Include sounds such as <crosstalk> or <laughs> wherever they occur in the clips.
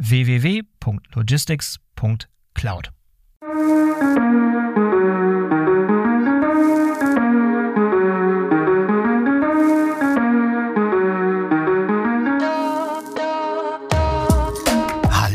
www.logistics.cloud.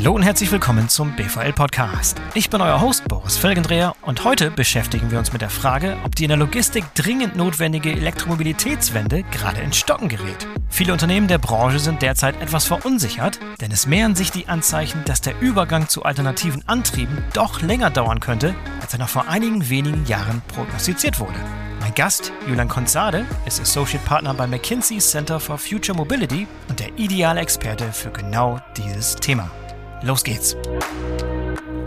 Hallo und herzlich willkommen zum BVL Podcast. Ich bin euer Host Boris Felgendreher und heute beschäftigen wir uns mit der Frage, ob die in der Logistik dringend notwendige Elektromobilitätswende gerade in Stocken gerät. Viele Unternehmen der Branche sind derzeit etwas verunsichert, denn es mehren sich die Anzeichen, dass der Übergang zu alternativen Antrieben doch länger dauern könnte, als er noch vor einigen wenigen Jahren prognostiziert wurde. Mein Gast, Julian Konzade, ist Associate Partner bei McKinsey Center for Future Mobility und der ideale Experte für genau dieses Thema. Los geht's.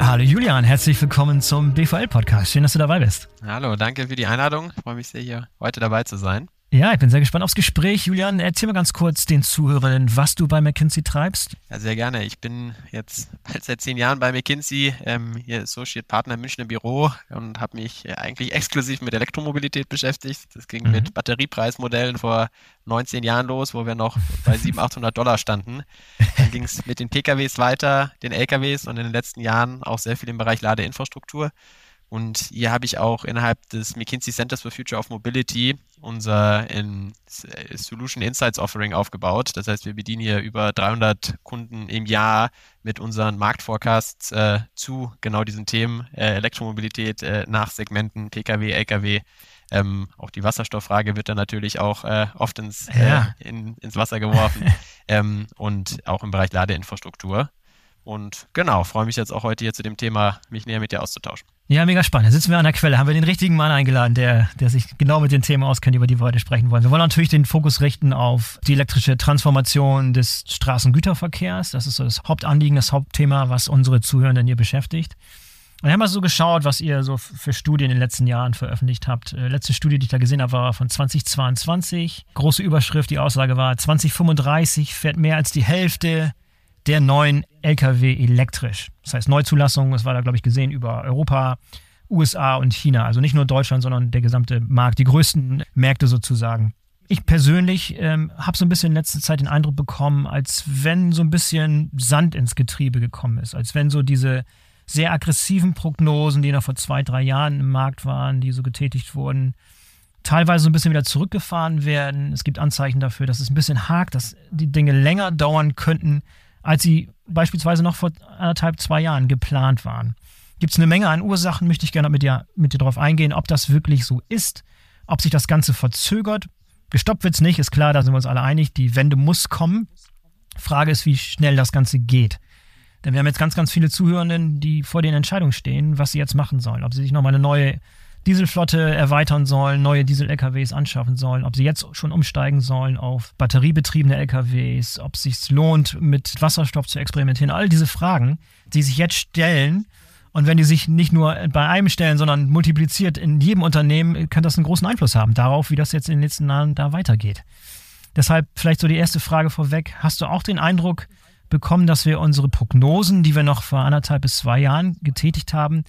Hallo Julian, herzlich willkommen zum BVL-Podcast. Schön, dass du dabei bist. Hallo, danke für die Einladung. Ich freue mich sehr, hier heute dabei zu sein. Ja, ich bin sehr gespannt aufs Gespräch. Julian, erzähl mal ganz kurz den Zuhörern, was du bei McKinsey treibst. Ja, sehr gerne. Ich bin jetzt bald <laughs> seit zehn Jahren bei McKinsey, ähm, hier Associate Partner im Münchner Büro und habe mich eigentlich exklusiv mit Elektromobilität beschäftigt. Das ging mhm. mit Batteriepreismodellen vor 19 Jahren los, wo wir noch bei 700, 800 <laughs> Dollar standen. Dann ging es mit den PKWs weiter, den LKWs und in den letzten Jahren auch sehr viel im Bereich Ladeinfrastruktur. Und hier habe ich auch innerhalb des McKinsey Centers for Future of Mobility unser in Solution Insights Offering aufgebaut. Das heißt, wir bedienen hier über 300 Kunden im Jahr mit unseren Marktforecasts äh, zu genau diesen Themen äh, Elektromobilität äh, nach Segmenten Pkw, Lkw. Ähm, auch die Wasserstofffrage wird dann natürlich auch äh, oft ins, äh, ja. in, ins Wasser geworfen <laughs> ähm, und auch im Bereich Ladeinfrastruktur. Und genau, freue mich jetzt auch heute hier zu dem Thema, mich näher mit dir auszutauschen. Ja, mega spannend. Da sitzen wir an der Quelle, haben wir den richtigen Mann eingeladen, der, der sich genau mit den Themen auskennt, über die wir heute sprechen wollen. Wir wollen natürlich den Fokus richten auf die elektrische Transformation des Straßengüterverkehrs. Das ist so das Hauptanliegen, das Hauptthema, was unsere Zuhörenden hier beschäftigt. Und wir haben mal so geschaut, was ihr so für Studien in den letzten Jahren veröffentlicht habt. Äh, letzte Studie, die ich da gesehen habe, war von 2022. Große Überschrift, die Aussage war, 2035 fährt mehr als die Hälfte der neuen Lkw elektrisch. Das heißt Neuzulassung, das war da, glaube ich, gesehen über Europa, USA und China. Also nicht nur Deutschland, sondern der gesamte Markt, die größten Märkte sozusagen. Ich persönlich ähm, habe so ein bisschen in letzter Zeit den Eindruck bekommen, als wenn so ein bisschen Sand ins Getriebe gekommen ist, als wenn so diese sehr aggressiven Prognosen, die noch vor zwei, drei Jahren im Markt waren, die so getätigt wurden, teilweise so ein bisschen wieder zurückgefahren werden. Es gibt Anzeichen dafür, dass es ein bisschen hakt, dass die Dinge länger dauern könnten, als sie beispielsweise noch vor anderthalb, zwei Jahren geplant waren. Gibt es eine Menge an Ursachen, möchte ich gerne mit dir, mit dir darauf eingehen, ob das wirklich so ist, ob sich das Ganze verzögert. Gestoppt wird es nicht, ist klar, da sind wir uns alle einig, die Wende muss kommen. Frage ist, wie schnell das Ganze geht. Denn wir haben jetzt ganz, ganz viele Zuhörenden, die vor den Entscheidungen stehen, was sie jetzt machen sollen. Ob sie sich nochmal eine neue Dieselflotte erweitern sollen, neue Diesel-LKWs anschaffen sollen, ob sie jetzt schon umsteigen sollen auf batteriebetriebene LKWs, ob es sich lohnt, mit Wasserstoff zu experimentieren. All diese Fragen, die sich jetzt stellen, und wenn die sich nicht nur bei einem stellen, sondern multipliziert in jedem Unternehmen, kann das einen großen Einfluss haben darauf, wie das jetzt in den nächsten Jahren da weitergeht. Deshalb vielleicht so die erste Frage vorweg. Hast du auch den Eindruck bekommen, dass wir unsere Prognosen, die wir noch vor anderthalb bis zwei Jahren getätigt haben,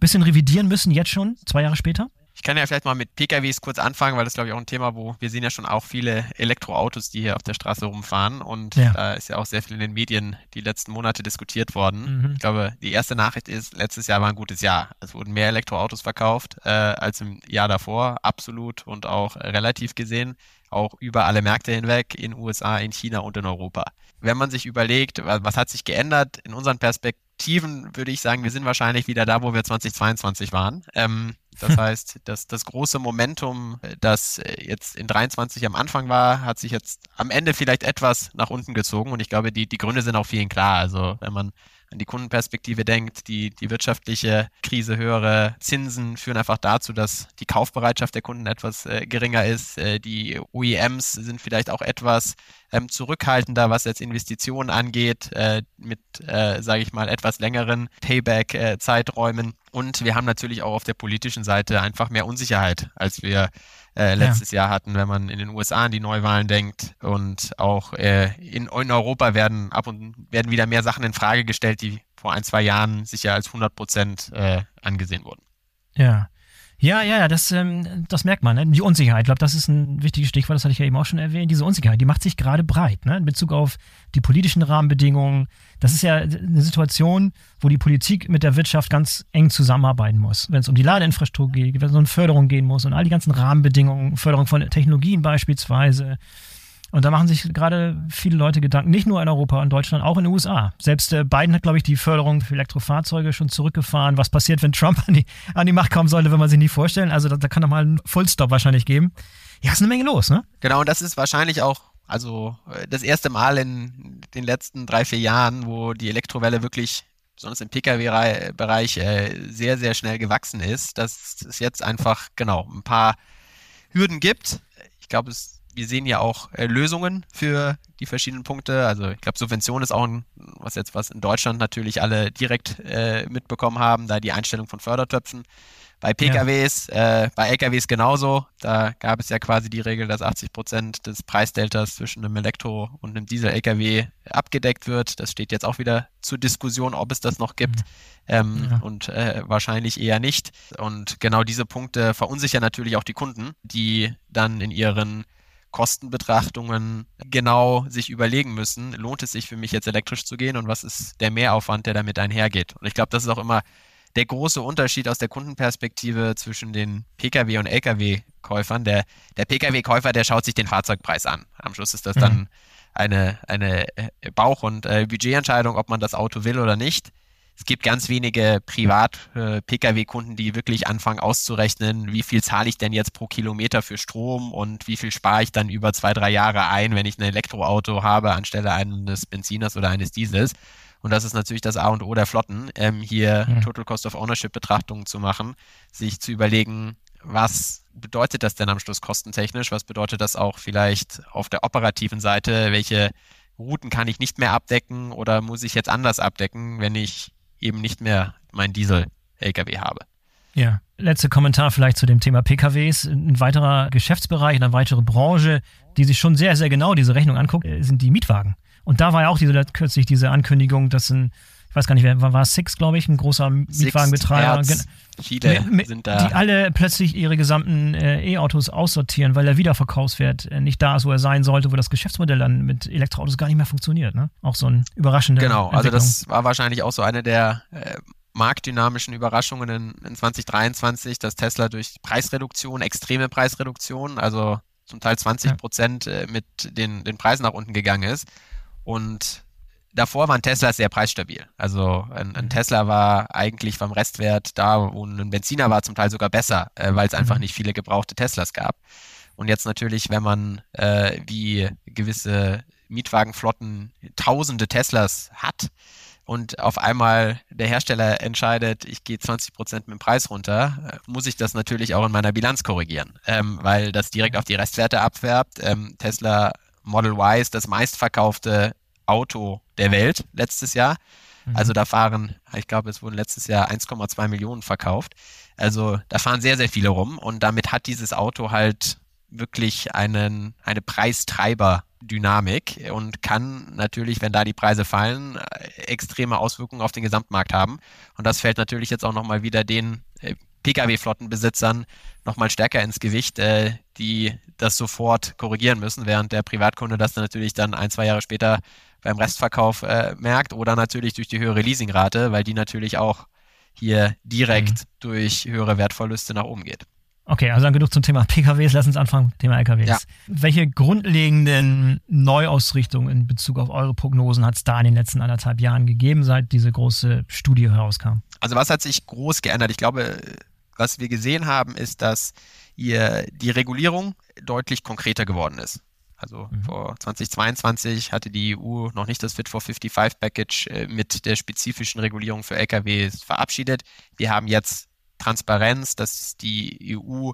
bisschen revidieren müssen, jetzt schon, zwei Jahre später? Ich kann ja vielleicht mal mit PKWs kurz anfangen, weil das glaube ich auch ein Thema, wo wir sehen ja schon auch viele Elektroautos, die hier auf der Straße rumfahren und ja. da ist ja auch sehr viel in den Medien die letzten Monate diskutiert worden. Mhm. Ich glaube, die erste Nachricht ist, letztes Jahr war ein gutes Jahr. Es wurden mehr Elektroautos verkauft äh, als im Jahr davor, absolut und auch relativ gesehen, auch über alle Märkte hinweg, in USA, in China und in Europa. Wenn man sich überlegt, was hat sich geändert in unseren Perspektiven, würde ich sagen, wir sind wahrscheinlich wieder da, wo wir 2022 waren. Ähm, das <laughs> heißt, das, das große Momentum, das jetzt in 23 am Anfang war, hat sich jetzt am Ende vielleicht etwas nach unten gezogen. Und ich glaube, die, die Gründe sind auch vielen klar. Also wenn man an die Kundenperspektive denkt, die, die wirtschaftliche Krise, höhere Zinsen führen einfach dazu, dass die Kaufbereitschaft der Kunden etwas äh, geringer ist. Äh, die OEMs sind vielleicht auch etwas ähm, zurückhaltender, was jetzt Investitionen angeht, äh, mit, äh, sage ich mal, etwas längeren Payback-Zeiträumen. Und wir haben natürlich auch auf der politischen Seite einfach mehr Unsicherheit, als wir äh, letztes ja. Jahr hatten, wenn man in den USA an die Neuwahlen denkt. Und auch äh, in, in, Europa werden ab und werden wieder mehr Sachen in Frage gestellt, die vor ein, zwei Jahren sicher als 100 Prozent äh, angesehen wurden. Ja. Ja, ja, ja, das, ähm, das merkt man. Ne? Die Unsicherheit, ich glaube, das ist ein wichtiges Stichwort, das hatte ich ja eben auch schon erwähnt. Diese Unsicherheit, die macht sich gerade breit ne? in Bezug auf die politischen Rahmenbedingungen. Das ist ja eine Situation, wo die Politik mit der Wirtschaft ganz eng zusammenarbeiten muss. Wenn es um die Ladeinfrastruktur geht, wenn es um Förderung gehen muss und all die ganzen Rahmenbedingungen, Förderung von Technologien beispielsweise, und da machen sich gerade viele Leute Gedanken, nicht nur in Europa und Deutschland, auch in den USA. Selbst äh, Biden hat, glaube ich, die Förderung für Elektrofahrzeuge schon zurückgefahren. Was passiert, wenn Trump <laughs> an die, an die Macht kommen sollte, wenn man sich nicht vorstellen. Also da, da kann doch mal ein Fullstop wahrscheinlich geben. Ja, ist eine Menge los, ne? Genau, und das ist wahrscheinlich auch also äh, das erste Mal in den letzten drei, vier Jahren, wo die Elektrowelle wirklich besonders im Pkw-Bereich äh, sehr, sehr schnell gewachsen ist, dass es jetzt einfach genau ein paar Hürden gibt. Ich glaube, es wir sehen ja auch äh, Lösungen für die verschiedenen Punkte. Also ich glaube, Subvention ist auch ein, was jetzt was in Deutschland natürlich alle direkt äh, mitbekommen haben, da die Einstellung von Fördertöpfen. Bei PKWs, ja. äh, bei LKWs genauso. Da gab es ja quasi die Regel, dass 80 Prozent des Preisdeltas zwischen einem Elektro- und einem Diesel-LKW abgedeckt wird. Das steht jetzt auch wieder zur Diskussion, ob es das noch gibt. Mhm. Ähm, ja. Und äh, wahrscheinlich eher nicht. Und genau diese Punkte verunsichern natürlich auch die Kunden, die dann in ihren Kostenbetrachtungen genau sich überlegen müssen, lohnt es sich für mich jetzt elektrisch zu gehen und was ist der Mehraufwand, der damit einhergeht. Und ich glaube, das ist auch immer der große Unterschied aus der Kundenperspektive zwischen den Pkw- und Lkw-Käufern. Der, der Pkw-Käufer, der schaut sich den Fahrzeugpreis an. Am Schluss ist das mhm. dann eine, eine Bauch- und äh, Budgetentscheidung, ob man das Auto will oder nicht es gibt ganz wenige Privat-Pkw-Kunden, äh, die wirklich anfangen auszurechnen, wie viel zahle ich denn jetzt pro Kilometer für Strom und wie viel spare ich dann über zwei, drei Jahre ein, wenn ich ein Elektroauto habe anstelle eines Benziners oder eines Diesels. Und das ist natürlich das A und O der Flotten, ähm, hier mhm. Total Cost of Ownership Betrachtungen zu machen, sich zu überlegen, was bedeutet das denn am Schluss kostentechnisch? Was bedeutet das auch vielleicht auf der operativen Seite? Welche Routen kann ich nicht mehr abdecken oder muss ich jetzt anders abdecken, wenn ich eben nicht mehr mein Diesel-LKW habe. Ja, letzter Kommentar vielleicht zu dem Thema PKWs. Ein weiterer Geschäftsbereich, eine weitere Branche, die sich schon sehr, sehr genau diese Rechnung anguckt, äh, sind die Mietwagen. Und da war ja auch diese, kürzlich diese Ankündigung, dass ein ich weiß gar nicht, wer war Six, glaube ich, ein großer Mietwagenbetreiber. Viele sind da. Die alle plötzlich ihre gesamten äh, E-Autos aussortieren, weil der Wiederverkaufswert äh, nicht da ist, wo er sein sollte, wo das Geschäftsmodell dann mit Elektroautos gar nicht mehr funktioniert. Ne? Auch so ein überraschender. Genau, also das war wahrscheinlich auch so eine der äh, marktdynamischen Überraschungen in, in 2023, dass Tesla durch Preisreduktion, extreme Preisreduktion, also zum Teil 20 Prozent ja. Äh, mit den, den Preisen nach unten gegangen ist. Und davor waren Teslas sehr preisstabil. Also ein, ein, mhm. Tesla war eigentlich vom Restwert da, wo ein Benziner war, zum Teil sogar besser, äh, weil es einfach mhm. nicht viele gebrauchte Teslas gab. Und jetzt natürlich, wenn man äh, wie gewisse Mietwagenflotten tausende Teslas hat und auf einmal der Hersteller entscheidet, ich gehe 20 Prozent mit dem Preis runter, äh, muss ich das natürlich auch in meiner Bilanz korrigieren, ähm, weil das direkt auf die Restwerte abfärbt. Ähm, Tesla Model Y ist das meistverkaufte Auto der Welt letztes Jahr. Mhm. Also da fahren, ich glaube, es wurden letztes Jahr 1,2 Millionen verkauft. Also da fahren sehr, sehr viele rum und damit hat dieses Auto halt wirklich einen, eine Preistreiberdynamik und kann natürlich, wenn da die Preise fallen, extreme Auswirkungen auf den Gesamtmarkt haben. Und das fällt natürlich jetzt auch nochmal wieder den äh, Pkw-Flottenbesitzern nochmal stärker ins Gewicht, äh, die das sofort korrigieren müssen, während der Privatkunde das natürlich dann ein, zwei Jahre später beim Restverkauf äh, merkt oder natürlich durch die höhere Leasingrate, weil die natürlich auch hier direkt mhm. durch höhere Wertverluste nach oben geht. Okay, also dann genug zum Thema PKWs. Lass uns anfangen, Thema LKWs. Ja. Welche grundlegenden Neuausrichtungen in Bezug auf eure Prognosen hat es da in den letzten anderthalb Jahren gegeben, seit diese große Studie herauskam? Also was hat sich groß geändert? Ich glaube, was wir gesehen haben, ist, dass hier die Regulierung deutlich konkreter geworden ist. Also mhm. vor 2022 hatte die EU noch nicht das Fit for 55 Package äh, mit der spezifischen Regulierung für LKWs verabschiedet. Wir haben jetzt Transparenz, dass die EU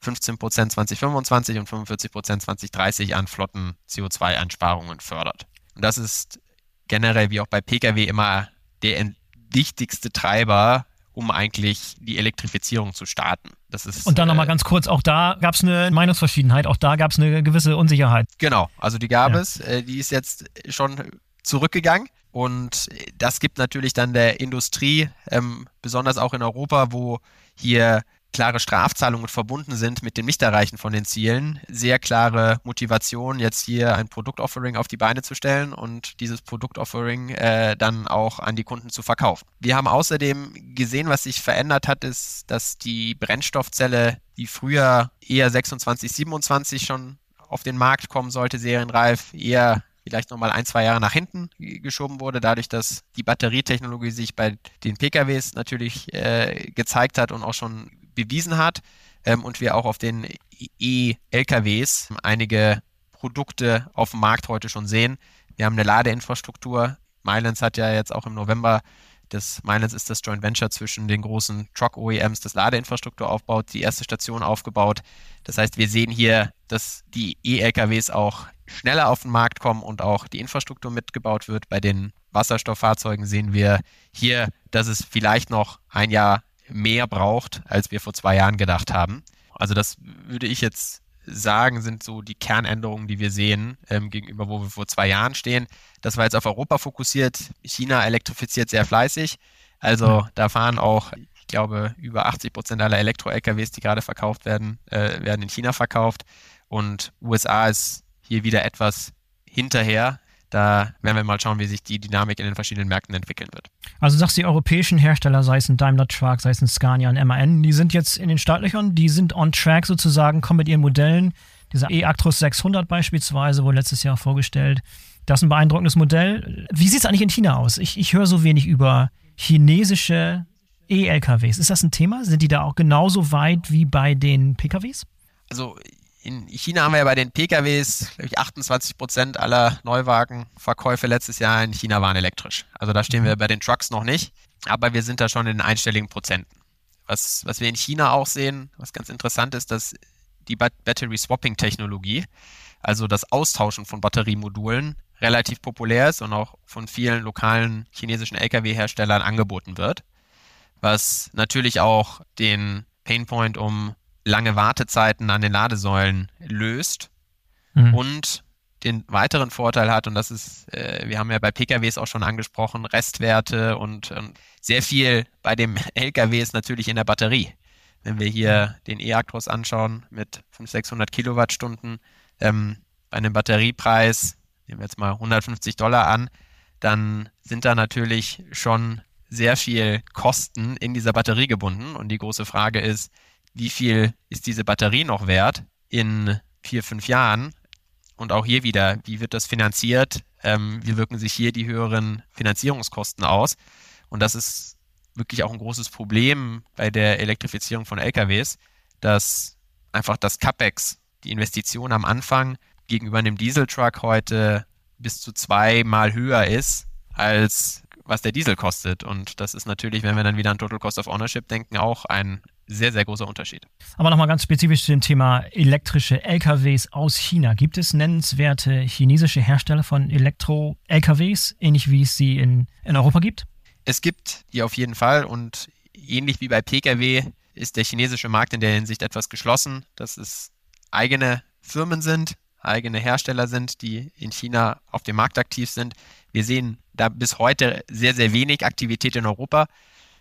15 Prozent 2025 und 45 Prozent 2030 an Flotten CO2-Einsparungen fördert. Und das ist generell wie auch bei Pkw immer der wichtigste Treiber, um eigentlich die Elektrifizierung zu starten. Das ist, und dann nochmal äh, ganz kurz, auch da gab es eine Meinungsverschiedenheit, auch da gab es eine gewisse Unsicherheit. Genau, also die gab ja. es, äh, die ist jetzt schon zurückgegangen. Und das gibt natürlich dann der Industrie, ähm, besonders auch in Europa, wo hier klare Strafzahlungen verbunden sind mit dem Nichterreichen von den Zielen, sehr klare Motivation, jetzt hier ein Produktoffering auf die Beine zu stellen und dieses Produktoffering äh, dann auch an die Kunden zu verkaufen. Wir haben außerdem gesehen, was sich verändert hat, ist, dass die Brennstoffzelle, die früher eher 26, 27 schon auf den Markt kommen sollte, serienreif, eher vielleicht nochmal ein, zwei Jahre nach hinten geschoben wurde, dadurch, dass die Batterietechnologie sich bei den PKWs natürlich äh, gezeigt hat und auch schon bewiesen hat ähm, und wir auch auf den E-LKWs einige Produkte auf dem Markt heute schon sehen. Wir haben eine Ladeinfrastruktur. Mylands hat ja jetzt auch im November das Mylands ist das Joint Venture zwischen den großen Truck OEMs, das Ladeinfrastruktur aufbaut, die erste Station aufgebaut. Das heißt, wir sehen hier, dass die E-LKWs auch schneller auf den Markt kommen und auch die Infrastruktur mitgebaut wird. Bei den Wasserstofffahrzeugen sehen wir hier, dass es vielleicht noch ein Jahr mehr braucht, als wir vor zwei Jahren gedacht haben. Also das würde ich jetzt sagen, sind so die Kernänderungen, die wir sehen ähm, gegenüber, wo wir vor zwei Jahren stehen. Das war jetzt auf Europa fokussiert. China elektrifiziert sehr fleißig. Also da fahren auch, ich glaube, über 80 Prozent aller Elektro-LKWs, die gerade verkauft werden, äh, werden in China verkauft. Und USA ist hier wieder etwas hinterher. Da werden wir mal schauen, wie sich die Dynamik in den verschiedenen Märkten entwickeln wird. Also sagst du, die europäischen Hersteller, sei es ein Daimler Truck, sei es ein Scania, ein MAN, die sind jetzt in den Startlöchern, die sind on track sozusagen, kommen mit ihren Modellen. Dieser e-Actros 600 beispielsweise wurde letztes Jahr vorgestellt. Das ist ein beeindruckendes Modell. Wie sieht es eigentlich in China aus? Ich, ich höre so wenig über chinesische E-LKWs. Ist das ein Thema? Sind die da auch genauso weit wie bei den PKWs? Also in China haben wir ja bei den PKWs, glaube ich, 28 Prozent aller Neuwagenverkäufe letztes Jahr in China waren elektrisch. Also da stehen wir mhm. bei den Trucks noch nicht, aber wir sind da schon in den einstelligen Prozenten. Was, was wir in China auch sehen, was ganz interessant ist, dass die Battery Swapping Technologie, also das Austauschen von Batteriemodulen, relativ populär ist und auch von vielen lokalen chinesischen Lkw-Herstellern angeboten wird, was natürlich auch den Painpoint um lange Wartezeiten an den Ladesäulen löst mhm. und den weiteren Vorteil hat, und das ist, äh, wir haben ja bei PKWs auch schon angesprochen, Restwerte und, und sehr viel bei dem <laughs> LKW ist natürlich in der Batterie. Wenn wir hier den E-Actros anschauen mit 500, 600 Kilowattstunden, ähm, bei einem Batteriepreis, nehmen wir jetzt mal 150 Dollar an, dann sind da natürlich schon sehr viel Kosten in dieser Batterie gebunden. Und die große Frage ist, wie viel ist diese Batterie noch wert in vier, fünf Jahren? Und auch hier wieder, wie wird das finanziert? Ähm, wie wirken sich hier die höheren Finanzierungskosten aus? Und das ist wirklich auch ein großes Problem bei der Elektrifizierung von LKWs, dass einfach das CAPEX, die Investition am Anfang gegenüber einem Dieseltruck heute bis zu zweimal höher ist als was der Diesel kostet. Und das ist natürlich, wenn wir dann wieder an Total Cost of Ownership denken, auch ein sehr, sehr großer Unterschied. Aber nochmal ganz spezifisch zu dem Thema elektrische LKWs aus China. Gibt es nennenswerte chinesische Hersteller von Elektro-LKWs, ähnlich wie es sie in, in Europa gibt? Es gibt die auf jeden Fall und ähnlich wie bei Pkw ist der chinesische Markt in der Hinsicht etwas geschlossen, dass es eigene Firmen sind, eigene Hersteller sind, die in China auf dem Markt aktiv sind. Wir sehen da bis heute sehr, sehr wenig Aktivität in Europa.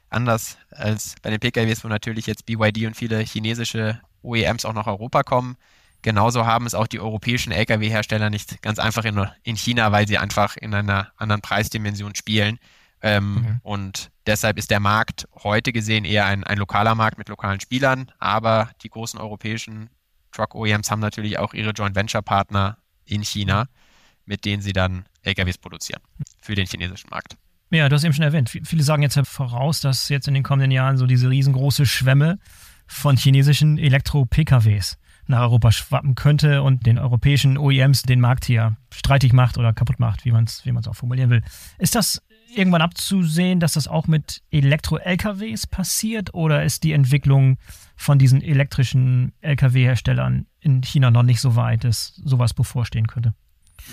Anders als bei den PKWs, wo natürlich jetzt BYD und viele chinesische OEMs auch nach Europa kommen. Genauso haben es auch die europäischen Lkw-Hersteller nicht ganz einfach in, in, China, weil sie einfach in einer anderen Preisdimension spielen. Ähm, mhm. Und deshalb ist der Markt heute gesehen eher ein, ein lokaler Markt mit lokalen Spielern. Aber die großen europäischen Truck-OEMs haben natürlich auch ihre Joint Venture-Partner in China, mit denen sie dann LKWs produzieren für den chinesischen Markt. Ja, du hast eben schon erwähnt. Viele sagen jetzt voraus, dass jetzt in den kommenden Jahren so diese riesengroße Schwemme von chinesischen Elektro-PKWs nach Europa schwappen könnte und den europäischen OEMs den Markt hier streitig macht oder kaputt macht, wie man es wie auch formulieren will. Ist das irgendwann abzusehen, dass das auch mit Elektro-LKWs passiert oder ist die Entwicklung von diesen elektrischen LKW-Herstellern in China noch nicht so weit, dass sowas bevorstehen könnte?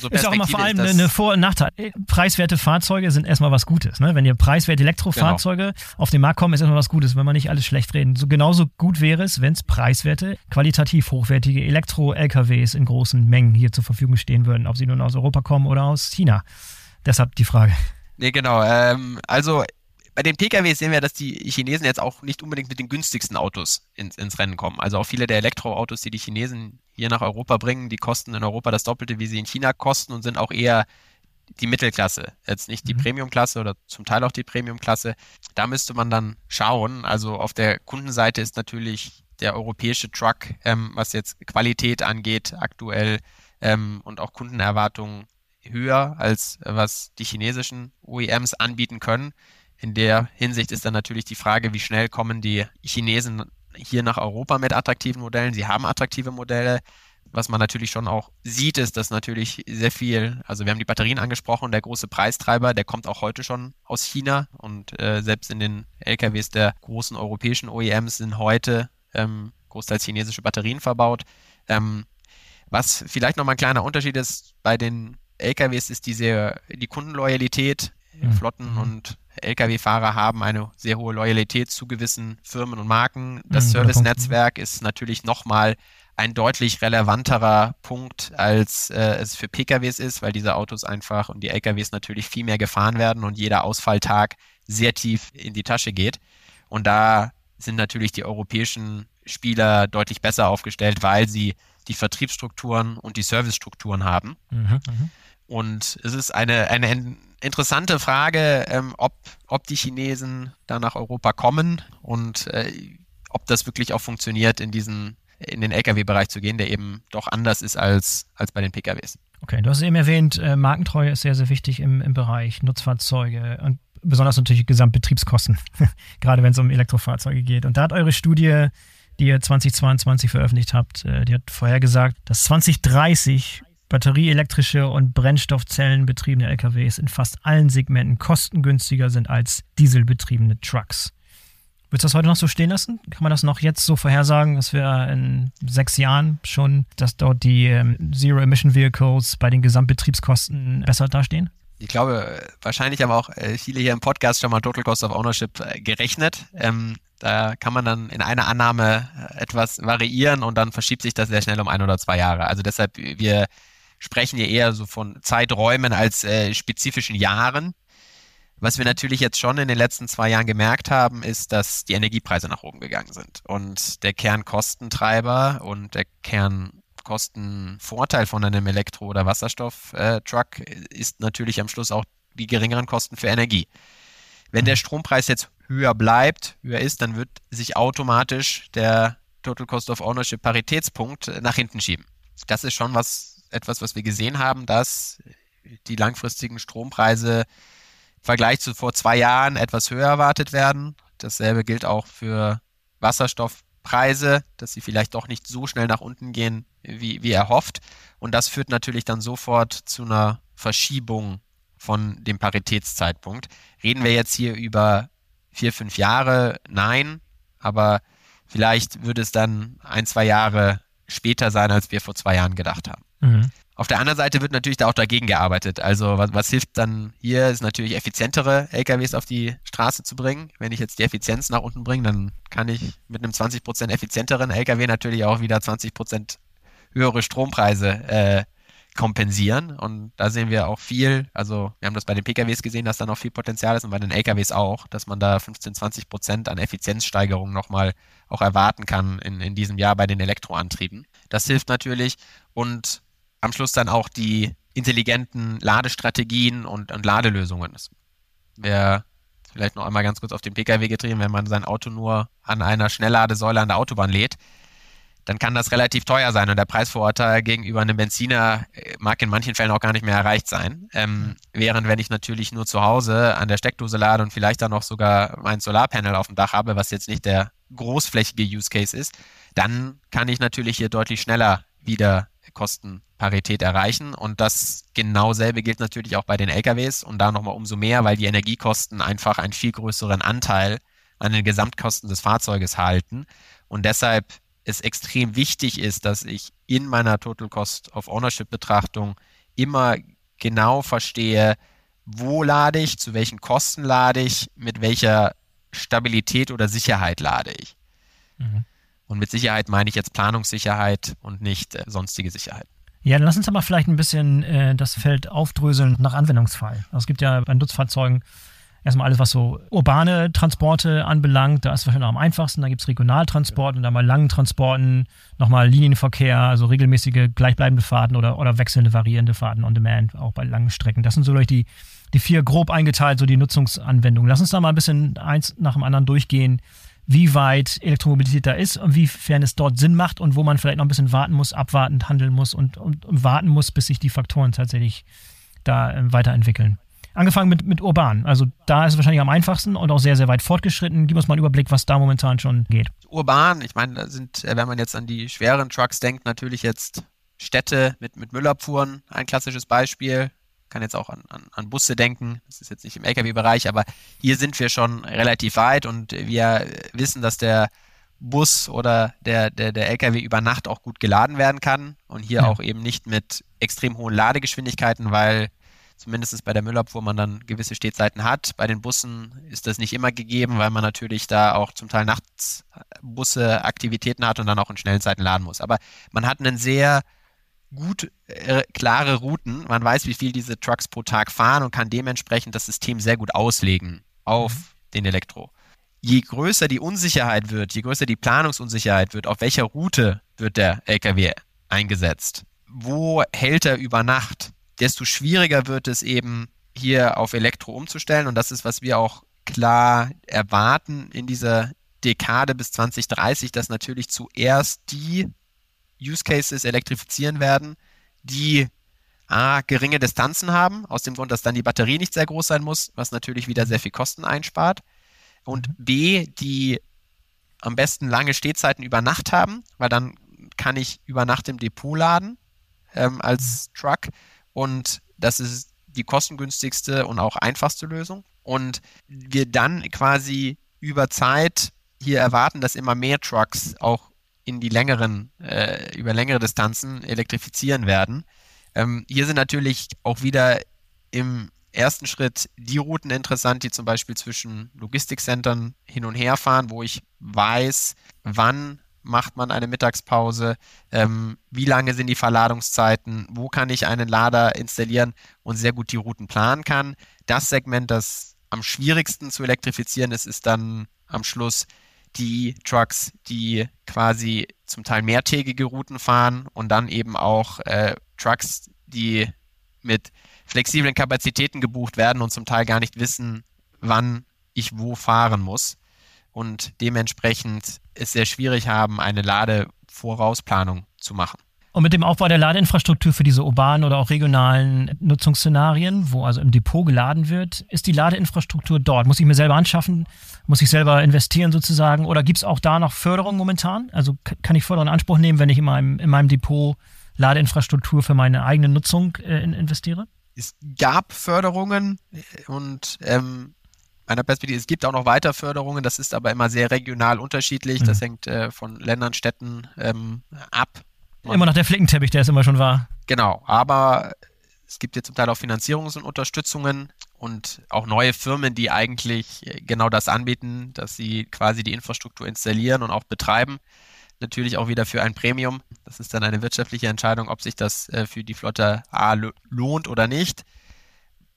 So ist auch immer vor allem eine Vor- und Nachteil. Preiswerte Fahrzeuge sind erstmal was Gutes. Ne? Wenn ihr preiswerte Elektrofahrzeuge genau. auf den Markt kommen, ist erstmal was Gutes, wenn man nicht alles schlecht reden. So genauso gut wäre es, wenn es preiswerte, qualitativ hochwertige Elektro-LKWs in großen Mengen hier zur Verfügung stehen würden, ob sie nun aus Europa kommen oder aus China. Deshalb die Frage. Nee, genau. Ähm, also bei den PKWs sehen wir, dass die Chinesen jetzt auch nicht unbedingt mit den günstigsten Autos ins, ins Rennen kommen. Also auch viele der Elektroautos, die die Chinesen hier nach Europa bringen, die kosten in Europa das Doppelte, wie sie in China kosten und sind auch eher die Mittelklasse, jetzt nicht die mhm. Premiumklasse oder zum Teil auch die Premiumklasse. Da müsste man dann schauen. Also auf der Kundenseite ist natürlich der europäische Truck, ähm, was jetzt Qualität angeht, aktuell ähm, und auch Kundenerwartungen höher als was die chinesischen OEMs anbieten können. In der Hinsicht ist dann natürlich die Frage, wie schnell kommen die Chinesen hier nach Europa mit attraktiven Modellen. Sie haben attraktive Modelle. Was man natürlich schon auch sieht, ist, dass natürlich sehr viel, also wir haben die Batterien angesprochen, der große Preistreiber, der kommt auch heute schon aus China und äh, selbst in den LKWs der großen europäischen OEMs sind heute ähm, großteils chinesische Batterien verbaut. Ähm, was vielleicht nochmal ein kleiner Unterschied ist bei den LKWs, ist diese, die Kundenloyalität. Mhm. Flotten mhm. und Lkw-Fahrer haben eine sehr hohe Loyalität zu gewissen Firmen und Marken. Das mhm, Service-Netzwerk ist natürlich nochmal ein deutlich relevanterer Punkt, als äh, es für PKWs ist, weil diese Autos einfach und die LKWs natürlich viel mehr gefahren werden und jeder Ausfalltag sehr tief in die Tasche geht. Und da sind natürlich die europäischen Spieler deutlich besser aufgestellt, weil sie die Vertriebsstrukturen und die Servicestrukturen haben. Mhm, mhm. und es ist eine, eine interessante Frage, ähm, ob, ob die Chinesen da nach Europa kommen und äh, ob das wirklich auch funktioniert, in diesen in den Lkw-Bereich zu gehen, der eben doch anders ist als, als bei den PKWs. Okay, du hast eben erwähnt, äh, Markentreue ist sehr, sehr wichtig im, im Bereich Nutzfahrzeuge und besonders natürlich Gesamtbetriebskosten, <laughs> gerade wenn es um Elektrofahrzeuge geht. Und da hat eure Studie, die ihr 2022 veröffentlicht habt, äh, die hat vorhergesagt, dass 2030 batterieelektrische und brennstoffzellenbetriebene LKWs in fast allen Segmenten kostengünstiger sind als dieselbetriebene Trucks. Würdest du das heute noch so stehen lassen? Kann man das noch jetzt so vorhersagen, dass wir in sechs Jahren schon, dass dort die ähm, Zero-Emission-Vehicles bei den Gesamtbetriebskosten besser dastehen? Ich glaube, wahrscheinlich haben auch äh, viele hier im Podcast schon mal Total Cost of Ownership äh, gerechnet. Ähm, da kann man dann in einer Annahme äh, etwas variieren und dann verschiebt sich das sehr schnell um ein oder zwei Jahre. Also deshalb, wir sprechen hier eher so von Zeiträumen als äh, spezifischen Jahren. Was wir natürlich jetzt schon in den letzten zwei Jahren gemerkt haben, ist, dass die Energiepreise nach oben gegangen sind. Und der Kernkostentreiber und der Kernkostenvorteil von einem Elektro- oder Wasserstofftruck äh, ist natürlich am Schluss auch die geringeren Kosten für Energie. Wenn der Strompreis jetzt höher bleibt, höher ist, dann wird sich automatisch der Total Cost of Ownership Paritätspunkt nach hinten schieben. Das ist schon was etwas, was wir gesehen haben, dass die langfristigen Strompreise im Vergleich zu vor zwei Jahren etwas höher erwartet werden. Dasselbe gilt auch für Wasserstoffpreise, dass sie vielleicht doch nicht so schnell nach unten gehen, wie, wie erhofft. Und das führt natürlich dann sofort zu einer Verschiebung von dem Paritätszeitpunkt. Reden wir jetzt hier über vier, fünf Jahre? Nein, aber vielleicht würde es dann ein, zwei Jahre später sein, als wir vor zwei Jahren gedacht haben. Mhm. Auf der anderen Seite wird natürlich da auch dagegen gearbeitet. Also was, was hilft dann hier, ist natürlich effizientere LKWs auf die Straße zu bringen. Wenn ich jetzt die Effizienz nach unten bringe, dann kann ich mit einem 20% effizienteren LKW natürlich auch wieder 20% höhere Strompreise äh, kompensieren. Und da sehen wir auch viel, also wir haben das bei den PKWs gesehen, dass da noch viel Potenzial ist und bei den LKWs auch, dass man da 15, 20 Prozent an Effizienzsteigerung nochmal auch erwarten kann in, in diesem Jahr bei den Elektroantrieben. Das hilft natürlich und am Schluss dann auch die intelligenten Ladestrategien und, und Ladelösungen. Das wäre vielleicht noch einmal ganz kurz auf den Pkw getrieben, wenn man sein Auto nur an einer Schnellladesäule an der Autobahn lädt, dann kann das relativ teuer sein und der Preisvorurteil gegenüber einem Benziner äh, mag in manchen Fällen auch gar nicht mehr erreicht sein. Ähm, während wenn ich natürlich nur zu Hause an der Steckdose lade und vielleicht dann noch sogar mein Solarpanel auf dem Dach habe, was jetzt nicht der großflächige Use Case ist, dann kann ich natürlich hier deutlich schneller wieder Kostenparität erreichen. Und das genau selbe gilt natürlich auch bei den LKWs und da nochmal umso mehr, weil die Energiekosten einfach einen viel größeren Anteil an den Gesamtkosten des Fahrzeuges halten. Und deshalb es extrem wichtig ist, dass ich in meiner Total Cost of Ownership Betrachtung immer genau verstehe, wo lade ich, zu welchen Kosten lade ich, mit welcher Stabilität oder Sicherheit lade ich. Mhm. Und mit Sicherheit meine ich jetzt Planungssicherheit und nicht äh, sonstige Sicherheit. Ja, dann lass uns aber vielleicht ein bisschen äh, das Feld aufdröseln nach Anwendungsfall. Also es gibt ja bei Nutzfahrzeugen erstmal alles, was so urbane Transporte anbelangt. Da ist es wahrscheinlich am einfachsten. Da gibt es Regionaltransporte und dann bei langen Transporten nochmal Linienverkehr, also regelmäßige gleichbleibende Fahrten oder, oder wechselnde, variierende Fahrten on Demand, auch bei langen Strecken. Das sind so die, die vier grob eingeteilt, so die Nutzungsanwendungen. Lass uns da mal ein bisschen eins nach dem anderen durchgehen wie weit Elektromobilität da ist und wiefern es dort Sinn macht und wo man vielleicht noch ein bisschen warten muss, abwartend handeln muss und, und, und warten muss, bis sich die Faktoren tatsächlich da äh, weiterentwickeln. Angefangen mit, mit urban. Also da ist es wahrscheinlich am einfachsten und auch sehr, sehr weit fortgeschritten. Gib uns mal einen Überblick, was da momentan schon geht. Urban, ich meine, da sind, äh, wenn man jetzt an die schweren Trucks denkt, natürlich jetzt Städte mit, mit Müllabfuhren ein klassisches Beispiel kann jetzt auch an, an, an Busse denken, das ist jetzt nicht im Lkw-Bereich, aber hier sind wir schon relativ weit und wir wissen, dass der Bus oder der, der, der LKW über Nacht auch gut geladen werden kann und hier ja. auch eben nicht mit extrem hohen Ladegeschwindigkeiten, weil zumindest bei der Müllabfuhr man dann gewisse Stehzeiten hat. Bei den Bussen ist das nicht immer gegeben, weil man natürlich da auch zum Teil nachts Busse Aktivitäten hat und dann auch in schnellen Zeiten laden muss. Aber man hat einen sehr gut äh, klare Routen. Man weiß, wie viel diese Trucks pro Tag fahren und kann dementsprechend das System sehr gut auslegen auf mhm. den Elektro. Je größer die Unsicherheit wird, je größer die Planungsunsicherheit wird, auf welcher Route wird der LKW eingesetzt, wo hält er über Nacht, desto schwieriger wird es eben hier auf Elektro umzustellen. Und das ist, was wir auch klar erwarten in dieser Dekade bis 2030, dass natürlich zuerst die Use Cases elektrifizieren werden, die A, geringe Distanzen haben, aus dem Grund, dass dann die Batterie nicht sehr groß sein muss, was natürlich wieder sehr viel Kosten einspart. Und mhm. B, die am besten lange Stehzeiten über Nacht haben, weil dann kann ich über Nacht im Depot laden ähm, als mhm. Truck. Und das ist die kostengünstigste und auch einfachste Lösung. Und wir dann quasi über Zeit hier erwarten, dass immer mehr Trucks auch in die längeren, äh, über längere Distanzen elektrifizieren werden. Ähm, hier sind natürlich auch wieder im ersten Schritt die Routen interessant, die zum Beispiel zwischen Logistikcentern hin und her fahren, wo ich weiß, wann macht man eine Mittagspause, ähm, wie lange sind die Verladungszeiten, wo kann ich einen Lader installieren und sehr gut die Routen planen kann. Das Segment, das am schwierigsten zu elektrifizieren ist, ist dann am Schluss die Trucks, die quasi zum Teil mehrtägige Routen fahren und dann eben auch äh, Trucks, die mit flexiblen Kapazitäten gebucht werden und zum Teil gar nicht wissen, wann ich wo fahren muss und dementsprechend es sehr schwierig haben, eine Ladevorausplanung zu machen. Und mit dem Aufbau der Ladeinfrastruktur für diese urbanen oder auch regionalen Nutzungsszenarien, wo also im Depot geladen wird, ist die Ladeinfrastruktur dort? Muss ich mir selber anschaffen? Muss ich selber investieren sozusagen? Oder gibt es auch da noch Förderung momentan? Also kann ich Förderung in Anspruch nehmen, wenn ich in meinem, in meinem Depot Ladeinfrastruktur für meine eigene Nutzung äh, investiere? es gab Förderungen und ähm, meiner Perspektive, es gibt auch noch weiter Förderungen, das ist aber immer sehr regional unterschiedlich, mhm. das hängt äh, von Ländern, Städten ähm, ab. Man, immer noch der Flickenteppich, der es immer schon war. Genau, aber es gibt jetzt zum Teil auch Finanzierungs- und Unterstützungen und auch neue Firmen, die eigentlich äh, genau das anbieten, dass sie quasi die Infrastruktur installieren und auch betreiben. Natürlich auch wieder für ein Premium. Das ist dann eine wirtschaftliche Entscheidung, ob sich das äh, für die Flotte A lohnt oder nicht.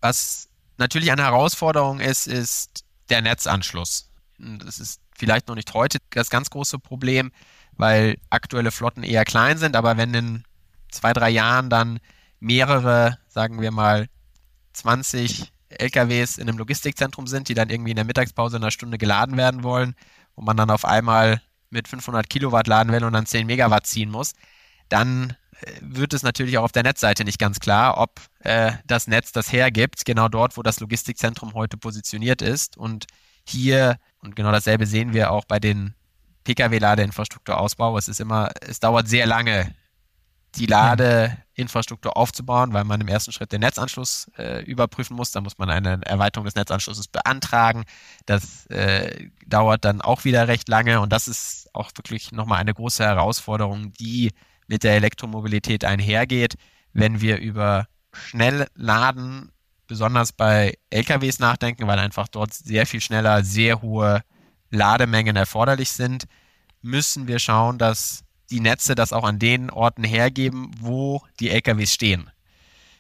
Was natürlich eine Herausforderung ist, ist der Netzanschluss. Das ist vielleicht noch nicht heute das ganz große Problem, weil aktuelle Flotten eher klein sind, aber wenn in zwei, drei Jahren dann mehrere, sagen wir mal, 20 LKWs in einem Logistikzentrum sind, die dann irgendwie in der Mittagspause in einer Stunde geladen werden wollen und man dann auf einmal mit 500 Kilowatt laden will und dann 10 Megawatt ziehen muss, dann äh, wird es natürlich auch auf der Netzseite nicht ganz klar, ob äh, das Netz das hergibt, genau dort, wo das Logistikzentrum heute positioniert ist. Und hier, und genau dasselbe sehen wir auch bei den Pkw-Ladeinfrastrukturausbau, es ist immer, es dauert sehr lange, die Ladeinfrastruktur aufzubauen, weil man im ersten Schritt den Netzanschluss äh, überprüfen muss. Da muss man eine Erweiterung des Netzanschlusses beantragen. Das äh, dauert dann auch wieder recht lange und das ist auch wirklich nochmal eine große Herausforderung, die mit der Elektromobilität einhergeht, wenn wir über Schnellladen besonders bei LKWs nachdenken, weil einfach dort sehr viel schneller sehr hohe Lademengen erforderlich sind, müssen wir schauen, dass die Netze das auch an den Orten hergeben, wo die LKWs stehen.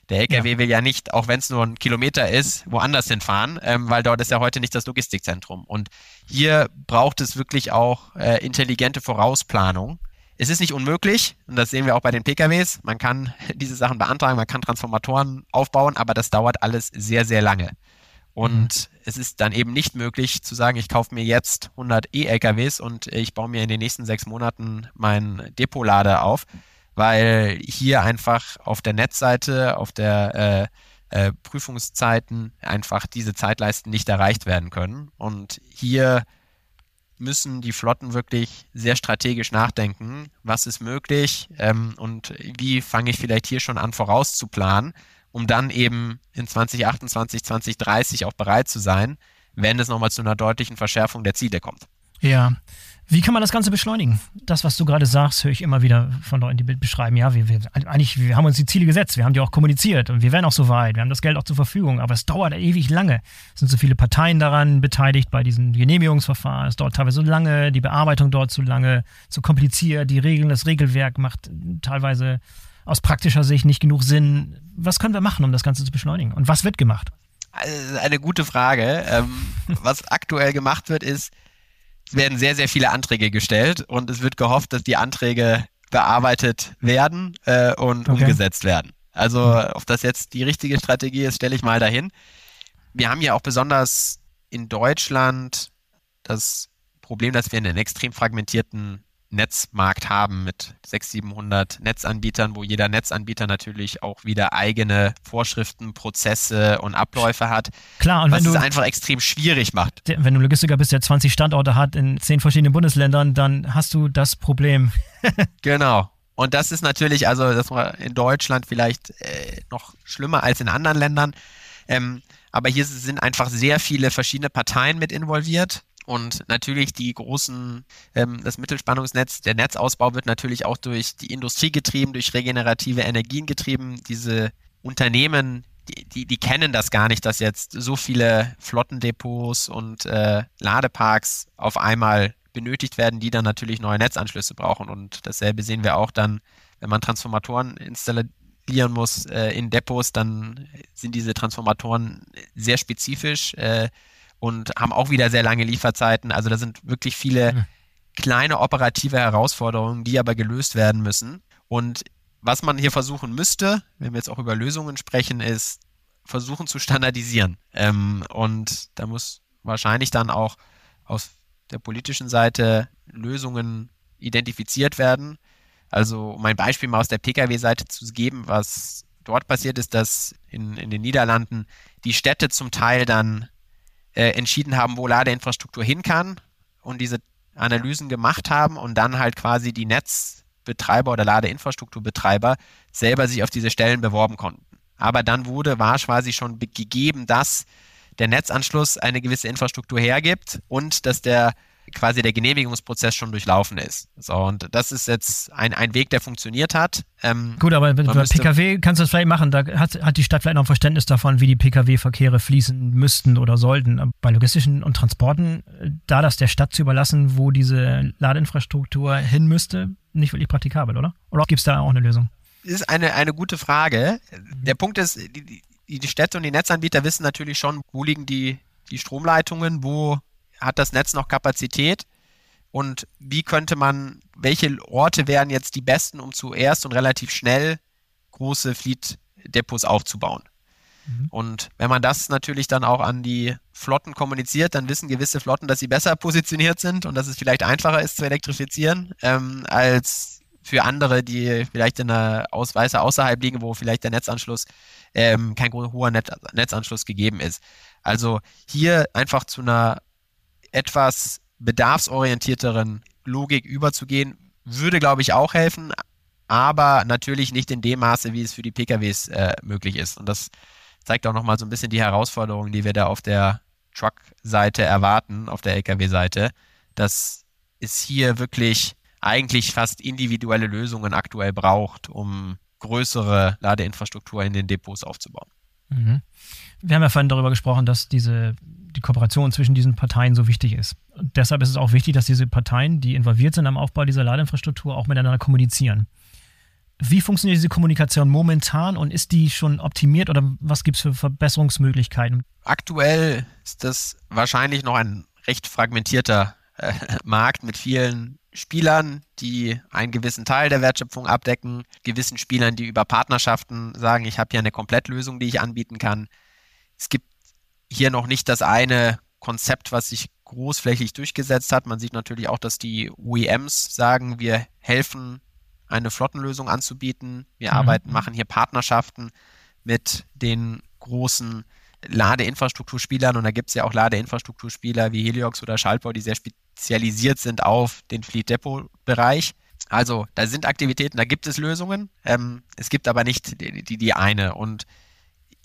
Der LKW ja. will ja nicht, auch wenn es nur ein Kilometer ist, woanders hinfahren, ähm, weil dort ist ja heute nicht das Logistikzentrum. Und hier braucht es wirklich auch äh, intelligente Vorausplanung. Es ist nicht unmöglich, und das sehen wir auch bei den PKWs. Man kann <laughs> diese Sachen beantragen, man kann Transformatoren aufbauen, aber das dauert alles sehr, sehr lange. Und mhm. es ist dann eben nicht möglich zu sagen, ich kaufe mir jetzt 100 E-LKWs und ich baue mir in den nächsten sechs Monaten mein Depotlader auf, weil hier einfach auf der Netzseite, auf der äh, äh, Prüfungszeiten einfach diese Zeitleisten nicht erreicht werden können. Und hier müssen die Flotten wirklich sehr strategisch nachdenken, was ist möglich ähm, und wie fange ich vielleicht hier schon an vorauszuplanen um dann eben in 2028, 2030 auch bereit zu sein, wenn es nochmal zu einer deutlichen Verschärfung der Ziele kommt. Ja. Wie kann man das Ganze beschleunigen? Das, was du gerade sagst, höre ich immer wieder von Leuten, die beschreiben, ja, wir, wir, eigentlich, wir haben uns die Ziele gesetzt, wir haben die auch kommuniziert und wir werden auch so weit, wir haben das Geld auch zur Verfügung, aber es dauert ewig lange. Es sind so viele Parteien daran beteiligt bei diesen Genehmigungsverfahren, es dauert teilweise so lange, die Bearbeitung dauert zu lange, zu kompliziert, die Regeln, das Regelwerk macht teilweise aus praktischer Sicht nicht genug Sinn. Was können wir machen, um das Ganze zu beschleunigen? Und was wird gemacht? Also eine gute Frage. Ähm, <laughs> was aktuell gemacht wird, ist, es werden sehr, sehr viele Anträge gestellt und es wird gehofft, dass die Anträge bearbeitet werden äh, und okay. umgesetzt werden. Also, mhm. ob das jetzt die richtige Strategie ist, stelle ich mal dahin. Wir haben ja auch besonders in Deutschland das Problem, dass wir einen extrem fragmentierten Netzmarkt haben mit 600, 700 Netzanbietern, wo jeder Netzanbieter natürlich auch wieder eigene Vorschriften, Prozesse und Abläufe hat. Klar, und was wenn du es einfach extrem schwierig macht. Wenn du Logistiker bist, der 20 Standorte hat in 10 verschiedenen Bundesländern, dann hast du das Problem. <laughs> genau. Und das ist natürlich, also das war in Deutschland vielleicht äh, noch schlimmer als in anderen Ländern. Ähm, aber hier sind einfach sehr viele verschiedene Parteien mit involviert. Und natürlich die großen, ähm, das Mittelspannungsnetz, der Netzausbau wird natürlich auch durch die Industrie getrieben, durch regenerative Energien getrieben. Diese Unternehmen, die, die, die kennen das gar nicht, dass jetzt so viele Flottendepots und äh, Ladeparks auf einmal benötigt werden, die dann natürlich neue Netzanschlüsse brauchen. Und dasselbe sehen wir auch dann, wenn man Transformatoren installieren muss äh, in Depots, dann sind diese Transformatoren sehr spezifisch. Äh, und haben auch wieder sehr lange Lieferzeiten. Also da sind wirklich viele mhm. kleine operative Herausforderungen, die aber gelöst werden müssen. Und was man hier versuchen müsste, wenn wir jetzt auch über Lösungen sprechen, ist versuchen zu standardisieren. Ähm, und da muss wahrscheinlich dann auch aus der politischen Seite Lösungen identifiziert werden. Also um ein Beispiel mal aus der Pkw-Seite zu geben, was dort passiert ist, dass in, in den Niederlanden die Städte zum Teil dann äh, entschieden haben, wo Ladeinfrastruktur hin kann und diese Analysen gemacht haben und dann halt quasi die Netzbetreiber oder Ladeinfrastrukturbetreiber selber sich auf diese Stellen beworben konnten. aber dann wurde, war quasi schon gegeben, dass der Netzanschluss eine gewisse Infrastruktur hergibt und dass der quasi der Genehmigungsprozess schon durchlaufen ist. So, und das ist jetzt ein, ein Weg, der funktioniert hat. Ähm, Gut, aber bei Pkw kannst du das vielleicht machen, da hat, hat die Stadt vielleicht noch ein Verständnis davon, wie die Pkw-Verkehre fließen müssten oder sollten. Bei logistischen und Transporten, da das der Stadt zu überlassen, wo diese Ladeinfrastruktur hin müsste, nicht wirklich praktikabel, oder? Oder gibt es da auch eine Lösung? Das ist eine, eine gute Frage. Der Punkt ist, die, die Städte und die Netzanbieter wissen natürlich schon, wo liegen die, die Stromleitungen, wo hat das Netz noch Kapazität und wie könnte man, welche Orte wären jetzt die besten, um zuerst und relativ schnell große Fleet-Depots aufzubauen. Mhm. Und wenn man das natürlich dann auch an die Flotten kommuniziert, dann wissen gewisse Flotten, dass sie besser positioniert sind und dass es vielleicht einfacher ist zu elektrifizieren ähm, als für andere, die vielleicht in einer Ausweise außerhalb liegen, wo vielleicht der Netzanschluss ähm, kein hoher Net Netzanschluss gegeben ist. Also hier einfach zu einer etwas bedarfsorientierteren Logik überzugehen, würde, glaube ich, auch helfen, aber natürlich nicht in dem Maße, wie es für die PKWs äh, möglich ist. Und das zeigt auch nochmal so ein bisschen die Herausforderungen, die wir da auf der Truck-Seite erwarten, auf der Lkw-Seite, dass es hier wirklich eigentlich fast individuelle Lösungen aktuell braucht, um größere Ladeinfrastruktur in den Depots aufzubauen. Mhm. Wir haben ja vorhin darüber gesprochen, dass diese, die Kooperation zwischen diesen Parteien so wichtig ist. Und deshalb ist es auch wichtig, dass diese Parteien, die involviert sind am Aufbau dieser Ladeinfrastruktur, auch miteinander kommunizieren. Wie funktioniert diese Kommunikation momentan und ist die schon optimiert oder was gibt es für Verbesserungsmöglichkeiten? Aktuell ist das wahrscheinlich noch ein recht fragmentierter äh, <laughs> Markt mit vielen Spielern, die einen gewissen Teil der Wertschöpfung abdecken, gewissen Spielern, die über Partnerschaften sagen, ich habe hier eine Komplettlösung, die ich anbieten kann. Es gibt hier noch nicht das eine Konzept, was sich großflächig durchgesetzt hat. Man sieht natürlich auch, dass die OEMs sagen, wir helfen, eine Flottenlösung anzubieten. Wir mhm. arbeiten, machen hier Partnerschaften mit den großen Ladeinfrastrukturspielern und da gibt es ja auch Ladeinfrastrukturspieler wie Heliox oder Schaltbau, die sehr spezialisiert sind auf den Fleet Depot Bereich. Also da sind Aktivitäten, da gibt es Lösungen. Ähm, es gibt aber nicht die, die, die eine. Und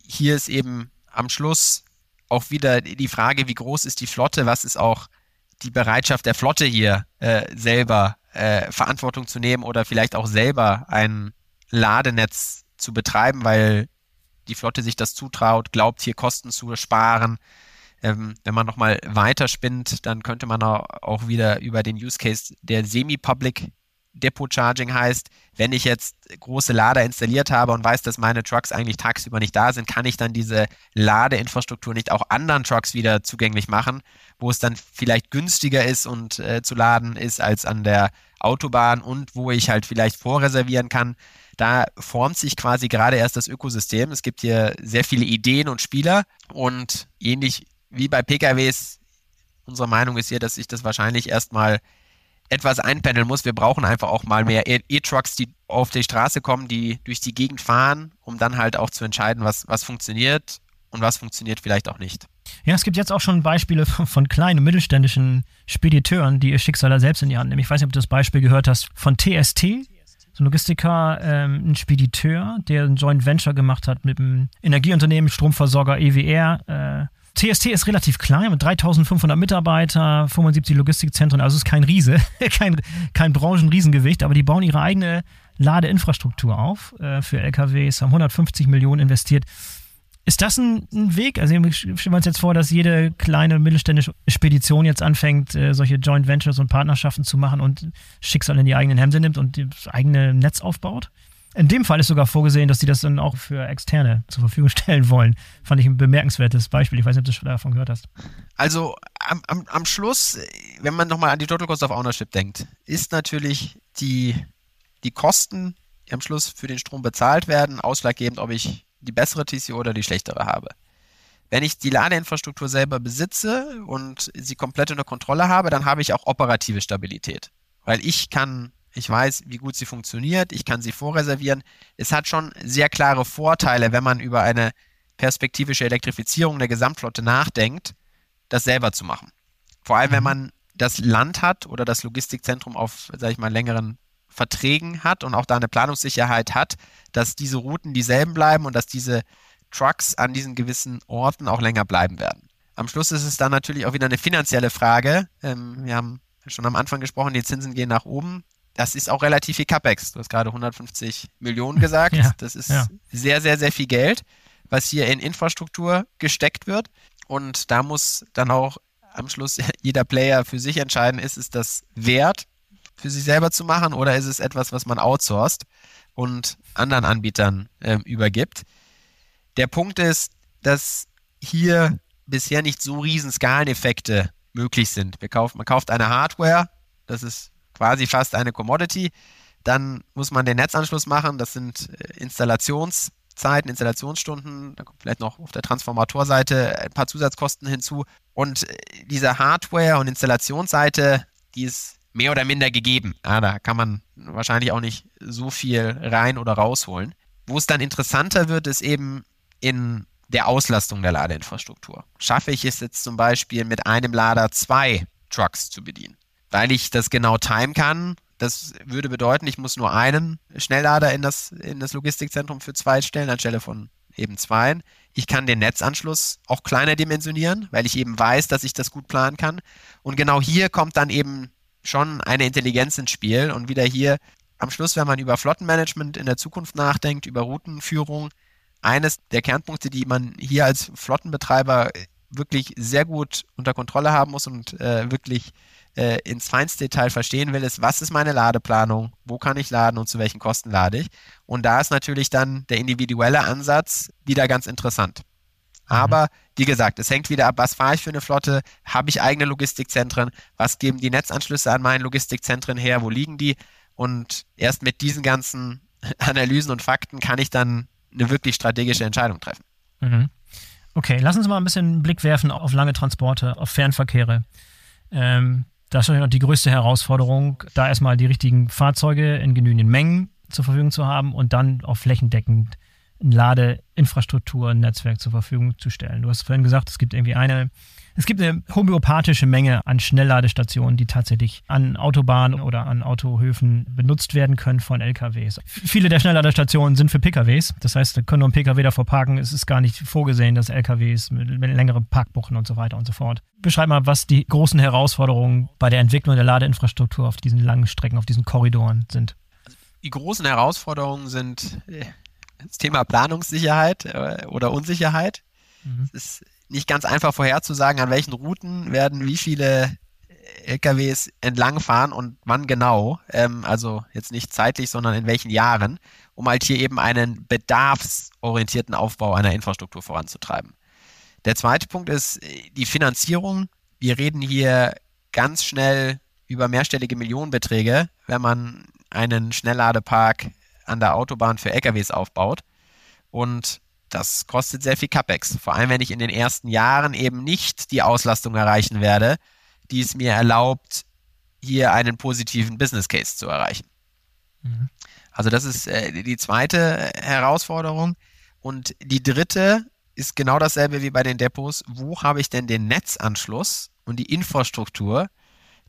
hier ist eben am Schluss auch wieder die Frage, wie groß ist die Flotte, was ist auch die Bereitschaft der Flotte hier äh, selber äh, Verantwortung zu nehmen oder vielleicht auch selber ein Ladenetz zu betreiben, weil die Flotte sich das zutraut, glaubt hier Kosten zu sparen. Ähm, wenn man nochmal weiterspinnt, dann könnte man auch wieder über den Use Case der Semi-Public Depot Charging heißt, wenn ich jetzt große Lader installiert habe und weiß, dass meine Trucks eigentlich tagsüber nicht da sind, kann ich dann diese Ladeinfrastruktur nicht auch anderen Trucks wieder zugänglich machen, wo es dann vielleicht günstiger ist und äh, zu laden ist als an der Autobahn und wo ich halt vielleicht vorreservieren kann. Da formt sich quasi gerade erst das Ökosystem. Es gibt hier sehr viele Ideen und Spieler und ähnlich wie bei PKWs, unsere Meinung ist hier, dass sich das wahrscheinlich erstmal etwas einpendeln muss. Wir brauchen einfach auch mal mehr e- E-Trucks, die auf die Straße kommen, die durch die Gegend fahren, um dann halt auch zu entscheiden, was, was funktioniert und was funktioniert vielleicht auch nicht. Ja, es gibt jetzt auch schon Beispiele von, kleinen und mittelständischen Spediteuren, die ihr Schicksal selbst in die Hand nehmen. Ich weiß nicht, ob du das Beispiel gehört hast von TST, so ein Logistiker, ähm, ein Spediteur, der ein Joint Venture gemacht hat mit dem Energieunternehmen, Stromversorger EWR. Äh, TST ist relativ klein mit 3500 Mitarbeiter, 75 Logistikzentren, also ist kein Riese, <laughs> kein, kein Branchenriesengewicht, aber die bauen ihre eigene Ladeinfrastruktur auf äh, für LKWs, haben 150 Millionen investiert. Ist das ein, ein Weg? Also stellen wir uns jetzt vor, dass jede kleine mittelständische Spedition jetzt anfängt, äh, solche Joint Ventures und Partnerschaften zu machen und Schicksal in die eigenen Hände nimmt und das eigene Netz aufbaut? In dem Fall ist sogar vorgesehen, dass sie das dann auch für Externe zur Verfügung <laughs> stellen wollen. Fand ich ein bemerkenswertes Beispiel. Ich weiß nicht, ob du schon davon gehört hast. Also am, am, am Schluss, wenn man nochmal an die Total Cost of Ownership denkt, ist natürlich die, die Kosten, die am Schluss für den Strom bezahlt werden, ausschlaggebend, ob ich die bessere TCO oder die schlechtere habe. Wenn ich die Ladeinfrastruktur selber besitze und sie komplett unter Kontrolle habe, dann habe ich auch operative Stabilität. Weil ich kann ich weiß, wie gut sie funktioniert. Ich kann sie vorreservieren. Es hat schon sehr klare Vorteile, wenn man über eine perspektivische Elektrifizierung der Gesamtflotte nachdenkt, das selber zu machen. Vor allem, wenn mhm. man das Land hat oder das Logistikzentrum auf, sage ich mal, längeren Verträgen hat und auch da eine Planungssicherheit hat, dass diese Routen dieselben bleiben und dass diese Trucks an diesen gewissen Orten auch länger bleiben werden. Am Schluss ist es dann natürlich auch wieder eine finanzielle Frage. Ähm, wir haben schon am Anfang gesprochen, die Zinsen gehen nach oben. Das ist auch relativ viel CapEx. Du hast gerade 150 Millionen gesagt. Ja, das ist ja. sehr, sehr, sehr viel Geld, was hier in Infrastruktur gesteckt wird. Und da muss dann auch am Schluss <laughs> jeder Player für sich entscheiden, ist es das wert, für sich selber zu machen oder ist es etwas, was man outsourced und anderen Anbietern äh, übergibt. Der Punkt ist, dass hier bisher nicht so riesen Skaleneffekte möglich sind. Kaufen, man kauft eine Hardware, das ist quasi fast eine Commodity. Dann muss man den Netzanschluss machen, das sind äh, Installationszeiten, Installationsstunden, da kommt vielleicht noch auf der Transformatorseite ein paar Zusatzkosten hinzu. Und äh, diese Hardware- und Installationsseite, die ist mehr oder minder gegeben. Ja, da kann man wahrscheinlich auch nicht so viel rein oder rausholen. Wo es dann interessanter wird, ist eben in der Auslastung der Ladeinfrastruktur. Schaffe ich es jetzt zum Beispiel mit einem Lader zwei Trucks zu bedienen? Weil ich das genau timen kann, das würde bedeuten, ich muss nur einen Schnelllader in das, in das Logistikzentrum für zwei stellen, anstelle von eben zwei. Ich kann den Netzanschluss auch kleiner dimensionieren, weil ich eben weiß, dass ich das gut planen kann. Und genau hier kommt dann eben schon eine Intelligenz ins Spiel. Und wieder hier am Schluss, wenn man über Flottenmanagement in der Zukunft nachdenkt, über Routenführung, eines der Kernpunkte, die man hier als Flottenbetreiber wirklich sehr gut unter Kontrolle haben muss und äh, wirklich äh, ins feinste Detail verstehen will, ist, was ist meine Ladeplanung, wo kann ich laden und zu welchen Kosten lade ich. Und da ist natürlich dann der individuelle Ansatz wieder ganz interessant. Mhm. Aber wie gesagt, es hängt wieder ab, was fahre ich für eine Flotte, habe ich eigene Logistikzentren, was geben die Netzanschlüsse an meinen Logistikzentren her, wo liegen die? Und erst mit diesen ganzen <laughs> Analysen und Fakten kann ich dann eine wirklich strategische Entscheidung treffen. Mhm. Okay, lass uns mal ein bisschen einen Blick werfen auf lange Transporte, auf Fernverkehre. Ähm, das ist natürlich noch die größte Herausforderung, da erstmal die richtigen Fahrzeuge in genügenden Mengen zur Verfügung zu haben und dann auch flächendeckend Ladeinfrastruktur, ein Netzwerk zur Verfügung zu stellen. Du hast vorhin gesagt, es gibt irgendwie eine, es gibt eine homöopathische Menge an Schnellladestationen, die tatsächlich an Autobahnen oder an Autohöfen benutzt werden können von LKWs. Viele der Schnellladestationen sind für PKWs. Das heißt, da können nur ein PKW davor parken. Es ist gar nicht vorgesehen, dass LKWs mit, längeren Parkbuchten und so weiter und so fort. Beschreib mal, was die großen Herausforderungen bei der Entwicklung der Ladeinfrastruktur auf diesen langen Strecken, auf diesen Korridoren sind. Die großen Herausforderungen sind äh, das Thema Planungssicherheit äh, oder Unsicherheit. Mhm. Es ist nicht ganz einfach vorherzusagen, an welchen Routen werden wie viele LKWs entlangfahren und wann genau. Ähm, also jetzt nicht zeitlich, sondern in welchen Jahren, um halt hier eben einen bedarfsorientierten Aufbau einer Infrastruktur voranzutreiben. Der zweite Punkt ist äh, die Finanzierung. Wir reden hier ganz schnell über mehrstellige Millionenbeträge, wenn man einen Schnellladepark an der Autobahn für LKWs aufbaut. Und das kostet sehr viel CapEx. Vor allem, wenn ich in den ersten Jahren eben nicht die Auslastung erreichen werde, die es mir erlaubt, hier einen positiven Business Case zu erreichen. Mhm. Also das ist äh, die zweite Herausforderung. Und die dritte ist genau dasselbe wie bei den Depots. Wo habe ich denn den Netzanschluss und die Infrastruktur,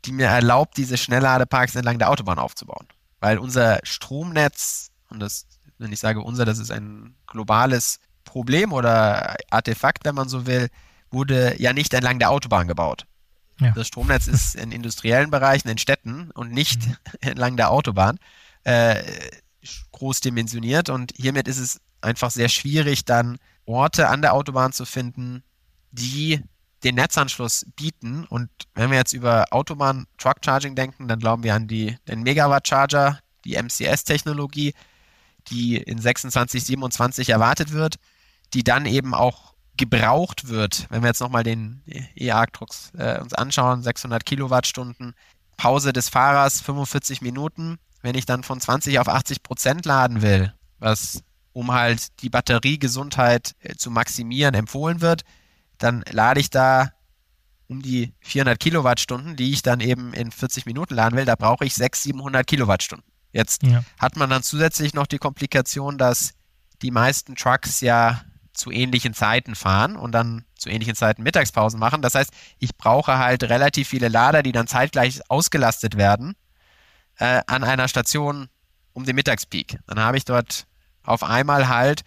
die mir erlaubt, diese Schnellladeparks entlang der Autobahn aufzubauen? Weil unser Stromnetz, und das, wenn ich sage unser, das ist ein globales Problem oder Artefakt, wenn man so will, wurde ja nicht entlang der Autobahn gebaut. Ja. Das Stromnetz ist in industriellen Bereichen, in Städten und nicht mhm. <laughs> entlang der Autobahn äh, groß dimensioniert. Und hiermit ist es einfach sehr schwierig, dann Orte an der Autobahn zu finden, die den Netzanschluss bieten. Und wenn wir jetzt über Autobahn Truck Charging denken, dann glauben wir an die, den Megawatt Charger, die MCS-Technologie, die in 26, 27 erwartet wird, die dann eben auch gebraucht wird. Wenn wir jetzt nochmal den E-Arctrux äh, uns anschauen, 600 Kilowattstunden, Pause des Fahrers 45 Minuten. Wenn ich dann von 20 auf 80 Prozent laden will, was um halt die Batteriegesundheit äh, zu maximieren empfohlen wird, dann lade ich da um die 400 Kilowattstunden, die ich dann eben in 40 Minuten laden will, da brauche ich 600, 700 Kilowattstunden. Jetzt ja. hat man dann zusätzlich noch die Komplikation, dass die meisten Trucks ja zu ähnlichen Zeiten fahren und dann zu ähnlichen Zeiten Mittagspausen machen. Das heißt, ich brauche halt relativ viele Lader, die dann zeitgleich ausgelastet werden, äh, an einer Station um den Mittagspeak. Dann habe ich dort auf einmal halt,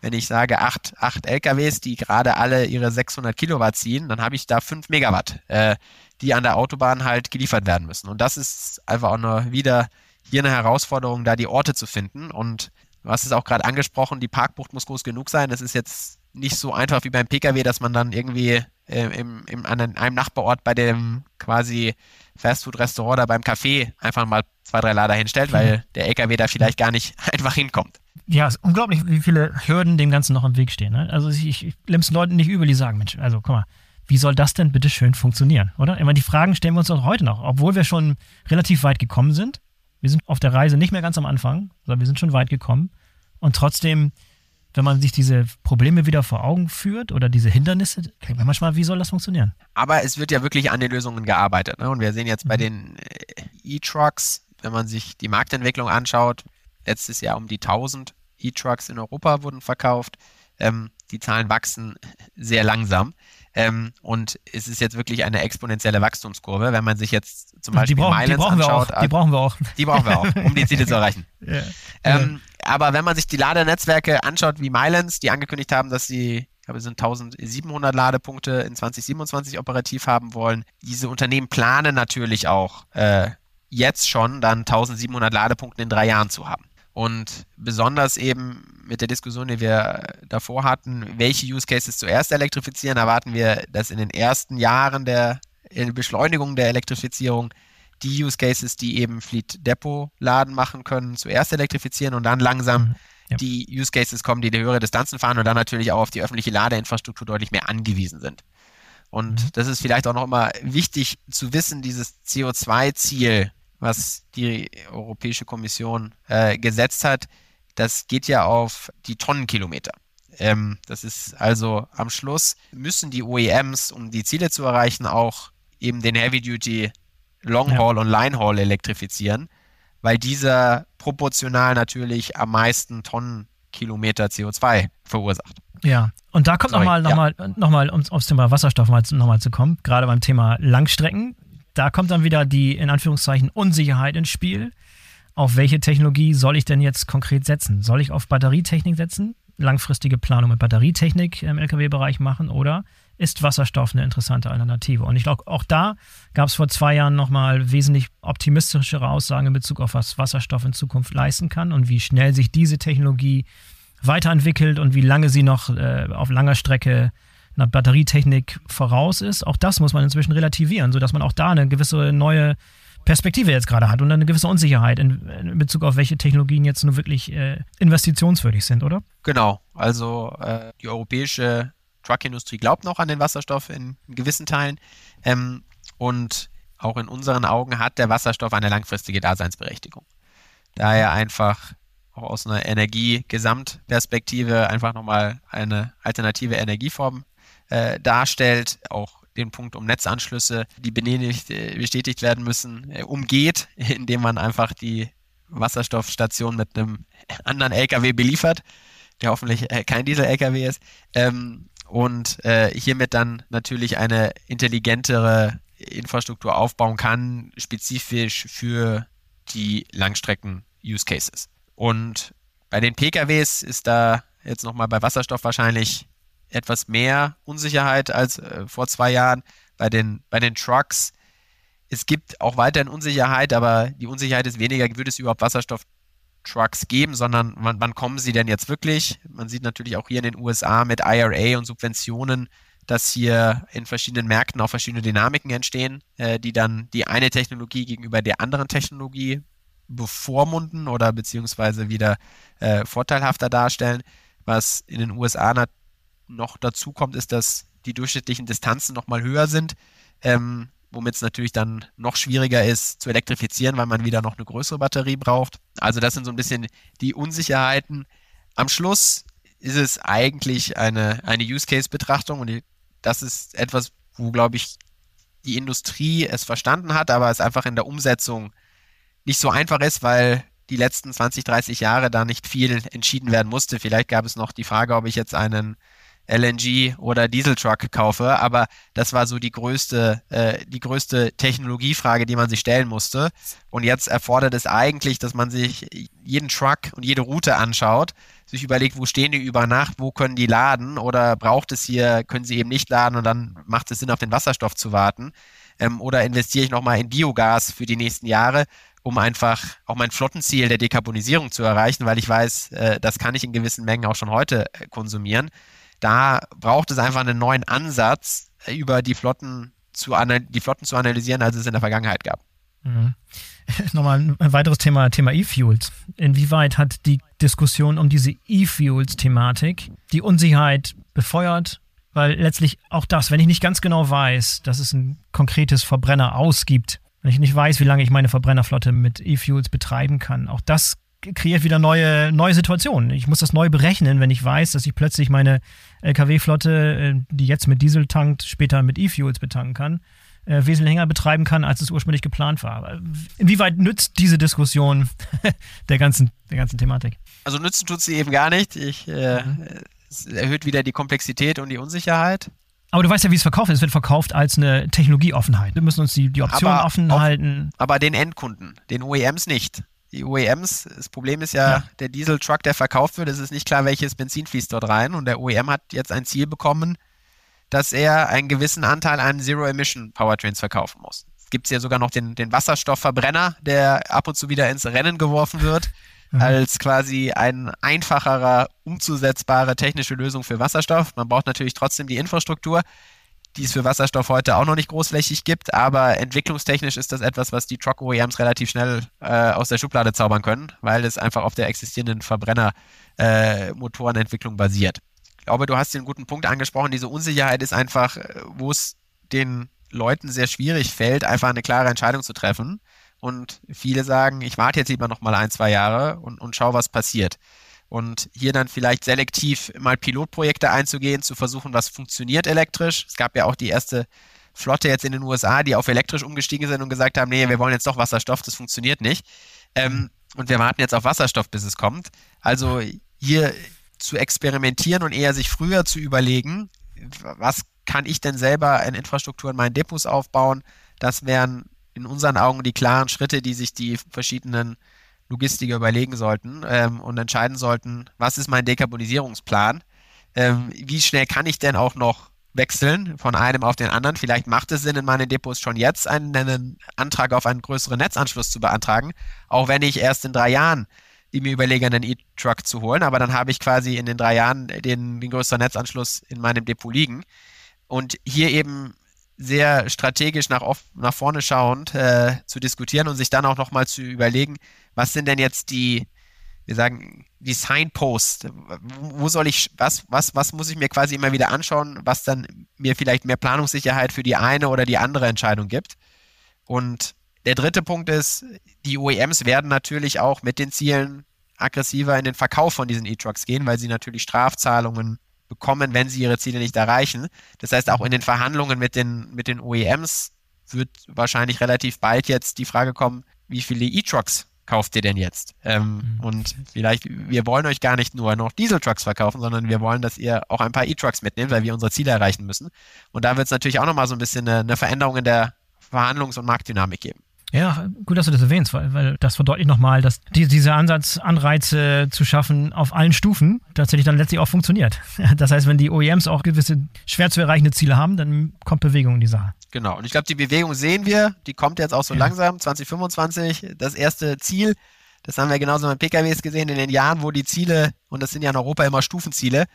wenn ich sage acht, acht LKWs, die gerade alle ihre 600 Kilowatt ziehen, dann habe ich da fünf Megawatt, äh, die an der Autobahn halt geliefert werden müssen. Und das ist einfach auch nur wieder hier eine Herausforderung, da die Orte zu finden. Und du hast es auch gerade angesprochen, die Parkbucht muss groß genug sein. Es ist jetzt nicht so einfach wie beim Pkw, dass man dann irgendwie äh, im, im, an einem Nachbarort bei dem quasi Fastfood-Restaurant oder beim Café einfach mal zwei, drei Lader hinstellt, weil mhm. der LKW da vielleicht gar nicht <laughs> einfach hinkommt. Ja, es ist unglaublich, wie viele Hürden dem Ganzen noch im Weg stehen. Ne? Also ich, ich nehme es Leuten nicht übel, die sagen, Mensch, also guck mal, wie soll das denn bitte schön funktionieren, oder? Ich meine, die Fragen stellen wir uns auch heute noch, obwohl wir schon relativ weit gekommen sind. Wir sind auf der Reise nicht mehr ganz am Anfang, sondern wir sind schon weit gekommen. Und trotzdem wenn man sich diese Probleme wieder vor Augen führt oder diese Hindernisse, denkt man manchmal, wie soll das funktionieren? Aber es wird ja wirklich an den Lösungen gearbeitet. Ne? Und wir sehen jetzt bei mhm. den äh, E-Trucks, wenn man sich die Marktentwicklung anschaut, letztes Jahr um die 1000 E-Trucks in Europa wurden verkauft. Ähm, die Zahlen wachsen sehr langsam. Ähm, und es ist jetzt wirklich eine exponentielle Wachstumskurve. Wenn man sich jetzt zum Beispiel die brauchen, die brauchen anschaut, wir auch, die brauchen wir auch. <laughs> Die brauchen wir auch, um die Ziele zu erreichen. <laughs> Yeah. Ähm, aber wenn man sich die Ladenetzwerke anschaut wie Mylands, die angekündigt haben, dass sie ich glaube, es sind 1700 Ladepunkte in 2027 operativ haben wollen. Diese Unternehmen planen natürlich auch äh, jetzt schon dann 1700 Ladepunkte in drei Jahren zu haben. Und besonders eben mit der Diskussion, die wir davor hatten, welche Use Cases zuerst elektrifizieren, erwarten wir, dass in den ersten Jahren der Beschleunigung der Elektrifizierung die Use Cases, die eben Fleet Depot Laden machen können, zuerst elektrifizieren und dann langsam mhm. ja. die Use Cases kommen, die die höhere Distanzen fahren und dann natürlich auch auf die öffentliche Ladeinfrastruktur deutlich mehr angewiesen sind. Und mhm. das ist vielleicht auch noch immer wichtig zu wissen, dieses CO2-Ziel, was die Europäische Kommission äh, gesetzt hat, das geht ja auf die Tonnenkilometer. Ähm, das ist also am Schluss müssen die OEMs, um die Ziele zu erreichen, auch eben den Heavy-Duty Long Haul ja. und Line Haul elektrifizieren, weil dieser proportional natürlich am meisten Tonnenkilometer CO2 verursacht. Ja, und da kommt nochmal, nochmal, ja. nochmal, um aufs Thema Wasserstoff nochmal zu kommen, gerade beim Thema Langstrecken. Da kommt dann wieder die, in Anführungszeichen, Unsicherheit ins Spiel. Auf welche Technologie soll ich denn jetzt konkret setzen? Soll ich auf Batterietechnik setzen? Langfristige Planung mit Batterietechnik im Lkw-Bereich machen oder ist Wasserstoff eine interessante Alternative. Und ich glaube, auch da gab es vor zwei Jahren nochmal wesentlich optimistischere Aussagen in Bezug auf was Wasserstoff in Zukunft leisten kann und wie schnell sich diese Technologie weiterentwickelt und wie lange sie noch äh, auf langer Strecke einer Batterietechnik voraus ist. Auch das muss man inzwischen relativieren, sodass man auch da eine gewisse neue Perspektive jetzt gerade hat und eine gewisse Unsicherheit in, in Bezug auf welche Technologien jetzt nur wirklich äh, investitionswürdig sind, oder? Genau, also äh, die europäische Truckindustrie glaubt noch an den Wasserstoff in, in gewissen Teilen. Ähm, und auch in unseren Augen hat der Wasserstoff eine langfristige Daseinsberechtigung. Da er einfach auch aus einer Energiegesamtperspektive einfach nochmal eine alternative Energieform äh, darstellt, auch den Punkt um Netzanschlüsse, die äh, bestätigt werden müssen, äh, umgeht, <laughs> indem man einfach die Wasserstoffstation mit einem anderen LKW beliefert, der hoffentlich äh, kein Diesel-LKW ist. Ähm, und äh, hiermit dann natürlich eine intelligentere Infrastruktur aufbauen kann, spezifisch für die Langstrecken-Use Cases. Und bei den PKWs ist da jetzt nochmal bei Wasserstoff wahrscheinlich etwas mehr Unsicherheit als äh, vor zwei Jahren. Bei den, bei den Trucks, es gibt auch weiterhin Unsicherheit, aber die Unsicherheit ist weniger, wird es überhaupt Wasserstoff Trucks geben, sondern wann, wann kommen sie denn jetzt wirklich? Man sieht natürlich auch hier in den USA mit IRA und Subventionen, dass hier in verschiedenen Märkten auch verschiedene Dynamiken entstehen, äh, die dann die eine Technologie gegenüber der anderen Technologie bevormunden oder beziehungsweise wieder äh, vorteilhafter darstellen. Was in den USA noch dazu kommt, ist, dass die durchschnittlichen Distanzen nochmal höher sind. Ähm, womit es natürlich dann noch schwieriger ist zu elektrifizieren, weil man wieder noch eine größere Batterie braucht. Also das sind so ein bisschen die Unsicherheiten. Am Schluss ist es eigentlich eine, eine Use-Case-Betrachtung und das ist etwas, wo, glaube ich, die Industrie es verstanden hat, aber es einfach in der Umsetzung nicht so einfach ist, weil die letzten 20, 30 Jahre da nicht viel entschieden werden musste. Vielleicht gab es noch die Frage, ob ich jetzt einen LNG oder Dieseltruck kaufe. Aber das war so die größte, äh, die größte Technologiefrage, die man sich stellen musste. Und jetzt erfordert es eigentlich, dass man sich jeden Truck und jede Route anschaut, sich überlegt, wo stehen die über Nacht, wo können die laden oder braucht es hier, können sie eben nicht laden und dann macht es Sinn, auf den Wasserstoff zu warten. Ähm, oder investiere ich nochmal in Biogas für die nächsten Jahre um einfach auch mein Flottenziel der Dekarbonisierung zu erreichen, weil ich weiß, äh, das kann ich in gewissen Mengen auch schon heute äh, konsumieren. Da braucht es einfach einen neuen Ansatz, äh, über die Flotten zu, die Flotten zu analysieren, als es in der Vergangenheit gab. Mhm. <laughs> Nochmal ein weiteres Thema, Thema E-Fuels. Inwieweit hat die Diskussion um diese E-Fuels-Thematik die Unsicherheit befeuert? Weil letztlich auch das, wenn ich nicht ganz genau weiß, dass es ein konkretes Verbrenner ausgibt, wenn ich nicht weiß, wie lange ich meine Verbrennerflotte mit E-Fuels betreiben kann, auch das kreiert wieder neue, neue Situationen. Ich muss das neu berechnen, wenn ich weiß, dass ich plötzlich meine Lkw-Flotte, äh, die jetzt mit Diesel tankt, später mit E-Fuels betanken kann, äh, wesentlich länger betreiben kann, als es ursprünglich geplant war. Inwieweit nützt diese Diskussion <laughs> der ganzen, der ganzen Thematik? Also nützen tut sie eben gar nicht. Ich, äh, mhm. Es erhöht wieder die Komplexität und die Unsicherheit. Aber du weißt ja, wie es verkauft wird. Es wird verkauft als eine Technologieoffenheit. Wir müssen uns die, die Optionen offen auf, halten. Aber den Endkunden, den OEMs nicht die OEMs, das Problem ist ja, ja. der Dieseltruck, der verkauft wird, es ist nicht klar, welches Benzin fließt dort rein. Und der OEM hat jetzt ein Ziel bekommen, dass er einen gewissen Anteil an Zero-Emission-Powertrains verkaufen muss. Es gibt ja sogar noch den, den Wasserstoffverbrenner, der ab und zu wieder ins Rennen geworfen wird, mhm. als quasi ein einfacherer, umzusetzbare technische Lösung für Wasserstoff. Man braucht natürlich trotzdem die Infrastruktur die es für Wasserstoff heute auch noch nicht großflächig gibt, aber entwicklungstechnisch ist das etwas, was die Truck-OEMs relativ schnell äh, aus der Schublade zaubern können, weil es einfach auf der existierenden Verbrenner-Motorenentwicklung äh, basiert. Ich glaube, du hast den guten Punkt angesprochen, diese Unsicherheit ist einfach, äh, wo es den Leuten sehr schwierig fällt, einfach eine klare Entscheidung zu treffen. Und viele sagen, ich warte jetzt lieber noch mal ein, zwei Jahre und, und schau, was passiert und hier dann vielleicht selektiv mal Pilotprojekte einzugehen, zu versuchen, was funktioniert elektrisch. Es gab ja auch die erste Flotte jetzt in den USA, die auf elektrisch umgestiegen sind und gesagt haben, nee, wir wollen jetzt doch Wasserstoff, das funktioniert nicht. Ähm, und wir warten jetzt auf Wasserstoff, bis es kommt. Also hier zu experimentieren und eher sich früher zu überlegen, was kann ich denn selber in Infrastruktur in meinen Depots aufbauen, das wären in unseren Augen die klaren Schritte, die sich die verschiedenen Logistiker überlegen sollten ähm, und entscheiden sollten, was ist mein Dekarbonisierungsplan? Ähm, wie schnell kann ich denn auch noch wechseln von einem auf den anderen? Vielleicht macht es Sinn, in meinen Depots schon jetzt einen, einen Antrag auf einen größeren Netzanschluss zu beantragen, auch wenn ich erst in drei Jahren mir überlege, einen E-Truck zu holen, aber dann habe ich quasi in den drei Jahren den, den größeren Netzanschluss in meinem Depot liegen. Und hier eben sehr strategisch nach, oft, nach vorne schauend äh, zu diskutieren und sich dann auch nochmal zu überlegen, was sind denn jetzt die, wir sagen, die Signposts, wo soll ich, was, was, was muss ich mir quasi immer wieder anschauen, was dann mir vielleicht mehr Planungssicherheit für die eine oder die andere Entscheidung gibt. Und der dritte Punkt ist, die OEMs werden natürlich auch mit den Zielen aggressiver in den Verkauf von diesen E-Trucks gehen, weil sie natürlich Strafzahlungen bekommen, wenn sie ihre Ziele nicht erreichen. Das heißt, auch in den Verhandlungen mit den, mit den OEMs wird wahrscheinlich relativ bald jetzt die Frage kommen, wie viele E-Trucks kauft ihr denn jetzt? Ähm, mhm. Und vielleicht, wir wollen euch gar nicht nur noch Dieseltrucks verkaufen, sondern wir wollen, dass ihr auch ein paar E-Trucks mitnehmt, weil wir unsere Ziele erreichen müssen. Und da wird es natürlich auch nochmal so ein bisschen eine, eine Veränderung in der Verhandlungs- und Marktdynamik geben. Ja, gut, dass du das erwähnst, weil, weil das verdeutlicht nochmal, dass die, dieser Ansatz, Anreize zu schaffen auf allen Stufen, tatsächlich dann letztlich auch funktioniert. <laughs> Das heißt, wenn die OEMs auch gewisse schwer zu erreichende Ziele haben, dann kommt Bewegung in die Sache. Genau, und ich glaube, die Bewegung sehen wir, die kommt jetzt auch so ja. langsam, 2025, das erste Ziel. Das haben wir genauso mit PKWs gesehen in den Jahren, wo die Ziele, und das sind ja in Europa immer Stufenziele,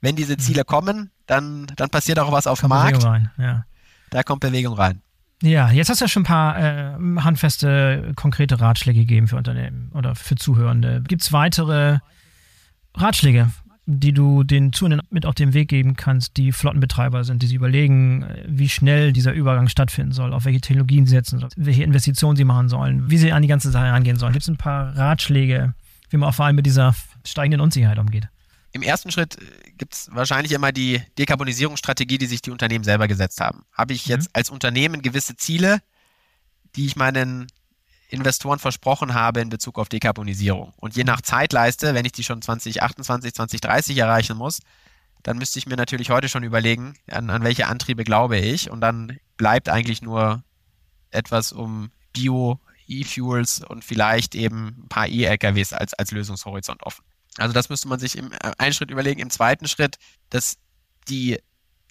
wenn diese mhm. Ziele mhm. kommen, dann, dann passiert auch was auf dem Markt. Bewegung rein, ja. Da kommt Bewegung rein. Ja, jetzt hast du ja schon ein paar äh, handfeste, konkrete Ratschläge gegeben für Unternehmen oder für Zuhörende. Gibt es weitere Ratschläge, die du den Zuhörenden mit auf den Weg geben kannst, die Flottenbetreiber sind, die sich überlegen, wie schnell dieser Übergang stattfinden soll, auf welche Technologien sie setzen sollen, welche Investitionen sie machen sollen, wie sie an die ganze Sache herangehen sollen? Gibt es ein paar Ratschläge, wie man auch vor allem mit dieser steigenden Unsicherheit umgeht? Im ersten Schritt äh, gibt es wahrscheinlich immer die Dekarbonisierungsstrategie, die sich die Unternehmen selber gesetzt haben. Habe ich jetzt mhm. als Unternehmen gewisse Ziele, die ich meinen Investoren versprochen habe in Bezug auf Dekarbonisierung. Und je nach Zeitleiste, wenn ich die schon 2028, 2030 erreichen muss, dann müsste ich mir natürlich heute schon überlegen, an, an welche Antriebe glaube ich. Und dann bleibt eigentlich nur etwas um Bio, E-Fuels und vielleicht eben ein paar E-LKWs als, als Lösungshorizont offen. Also das müsste man sich im äh, einen Schritt überlegen. Im zweiten Schritt, dass die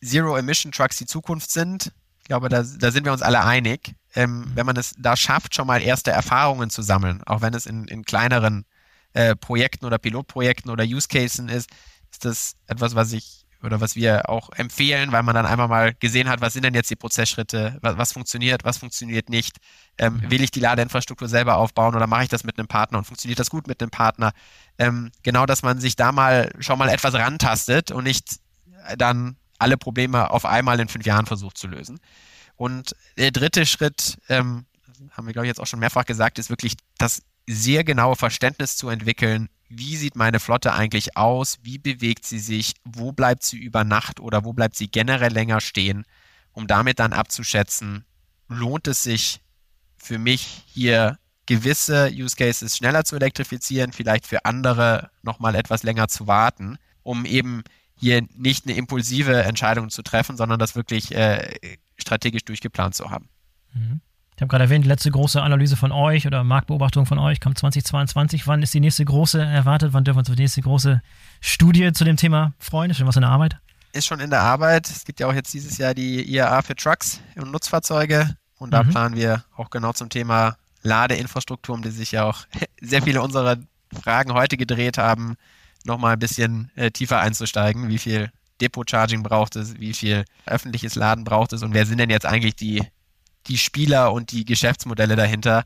Zero-Emission-Trucks die Zukunft sind. Ich glaube, da, da sind wir uns alle einig. Ähm, wenn man es da schafft, schon mal erste Erfahrungen zu sammeln, auch wenn es in, in kleineren äh, Projekten oder Pilotprojekten oder Use Cases ist, ist das etwas, was ich oder was wir auch empfehlen, weil man dann einmal mal gesehen hat, was sind denn jetzt die Prozessschritte, was, was funktioniert, was funktioniert nicht. Ähm, will ich die Ladeinfrastruktur selber aufbauen oder mache ich das mit einem Partner und funktioniert das gut mit einem Partner? Ähm, genau, dass man sich da mal schon mal etwas rantastet und nicht dann alle Probleme auf einmal in fünf Jahren versucht zu lösen. Und der dritte Schritt, ähm, haben wir glaube ich jetzt auch schon mehrfach gesagt, ist wirklich das sehr genaue Verständnis zu entwickeln, wie sieht meine Flotte eigentlich aus, wie bewegt sie sich, wo bleibt sie über Nacht oder wo bleibt sie generell länger stehen, um damit dann abzuschätzen, lohnt es sich für mich hier gewisse Use Cases schneller zu elektrifizieren, vielleicht für andere nochmal etwas länger zu warten, um eben hier nicht eine impulsive Entscheidung zu treffen, sondern das wirklich äh, strategisch durchgeplant zu haben. Mhm. Ich habe gerade erwähnt, die letzte große Analyse von euch oder Marktbeobachtung von euch kommt 2022. Wann ist die nächste große erwartet? Wann dürfen wir uns auf die nächste große Studie zu dem Thema freuen? Ist schon was in der Arbeit? Ist schon in der Arbeit. Es gibt ja auch jetzt dieses Jahr die IAA für Trucks und Nutzfahrzeuge. Und da mhm. planen wir auch genau zum Thema Ladeinfrastruktur, um die sich ja auch <laughs> sehr viele unserer Fragen heute gedreht haben, nochmal ein bisschen äh, tiefer einzusteigen. Wie viel Depot-Charging braucht es? Wie viel öffentliches Laden braucht es? Und wer sind denn jetzt eigentlich die die Spieler und die Geschäftsmodelle dahinter,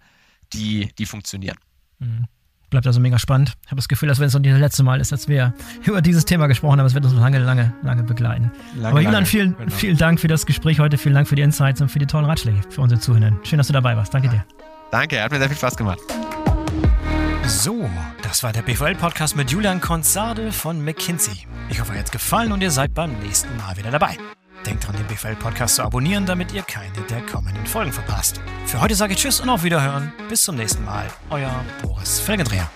die, die funktionieren. Mhm. Bleibt also mega spannend. Ich habe das Gefühl, dass wenn es noch das letzte Mal ist, dass wir über dieses Thema gesprochen haben, es wird uns lange, lange, lange begleiten. Lange, Aber Julian, vielen, genau. vielen Dank für das Gespräch heute, vielen Dank für die Insights und für die tollen Ratschläge für unsere Zuhörenden. Schön, dass du dabei warst. Danke dir. Danke, hat mir sehr viel Spaß gemacht. So, das war der BVL-Podcast mit Julian Konsade von McKinsey. Ich hoffe, euch hat es gefallen und ihr seid beim nächsten Mal wieder dabei. Denkt dran, den BFL-Podcast zu abonnieren, damit ihr keine der kommenden Folgen verpasst. Für heute sage ich Tschüss und auf Wiederhören. Bis zum nächsten Mal. Euer Boris Felgendreher.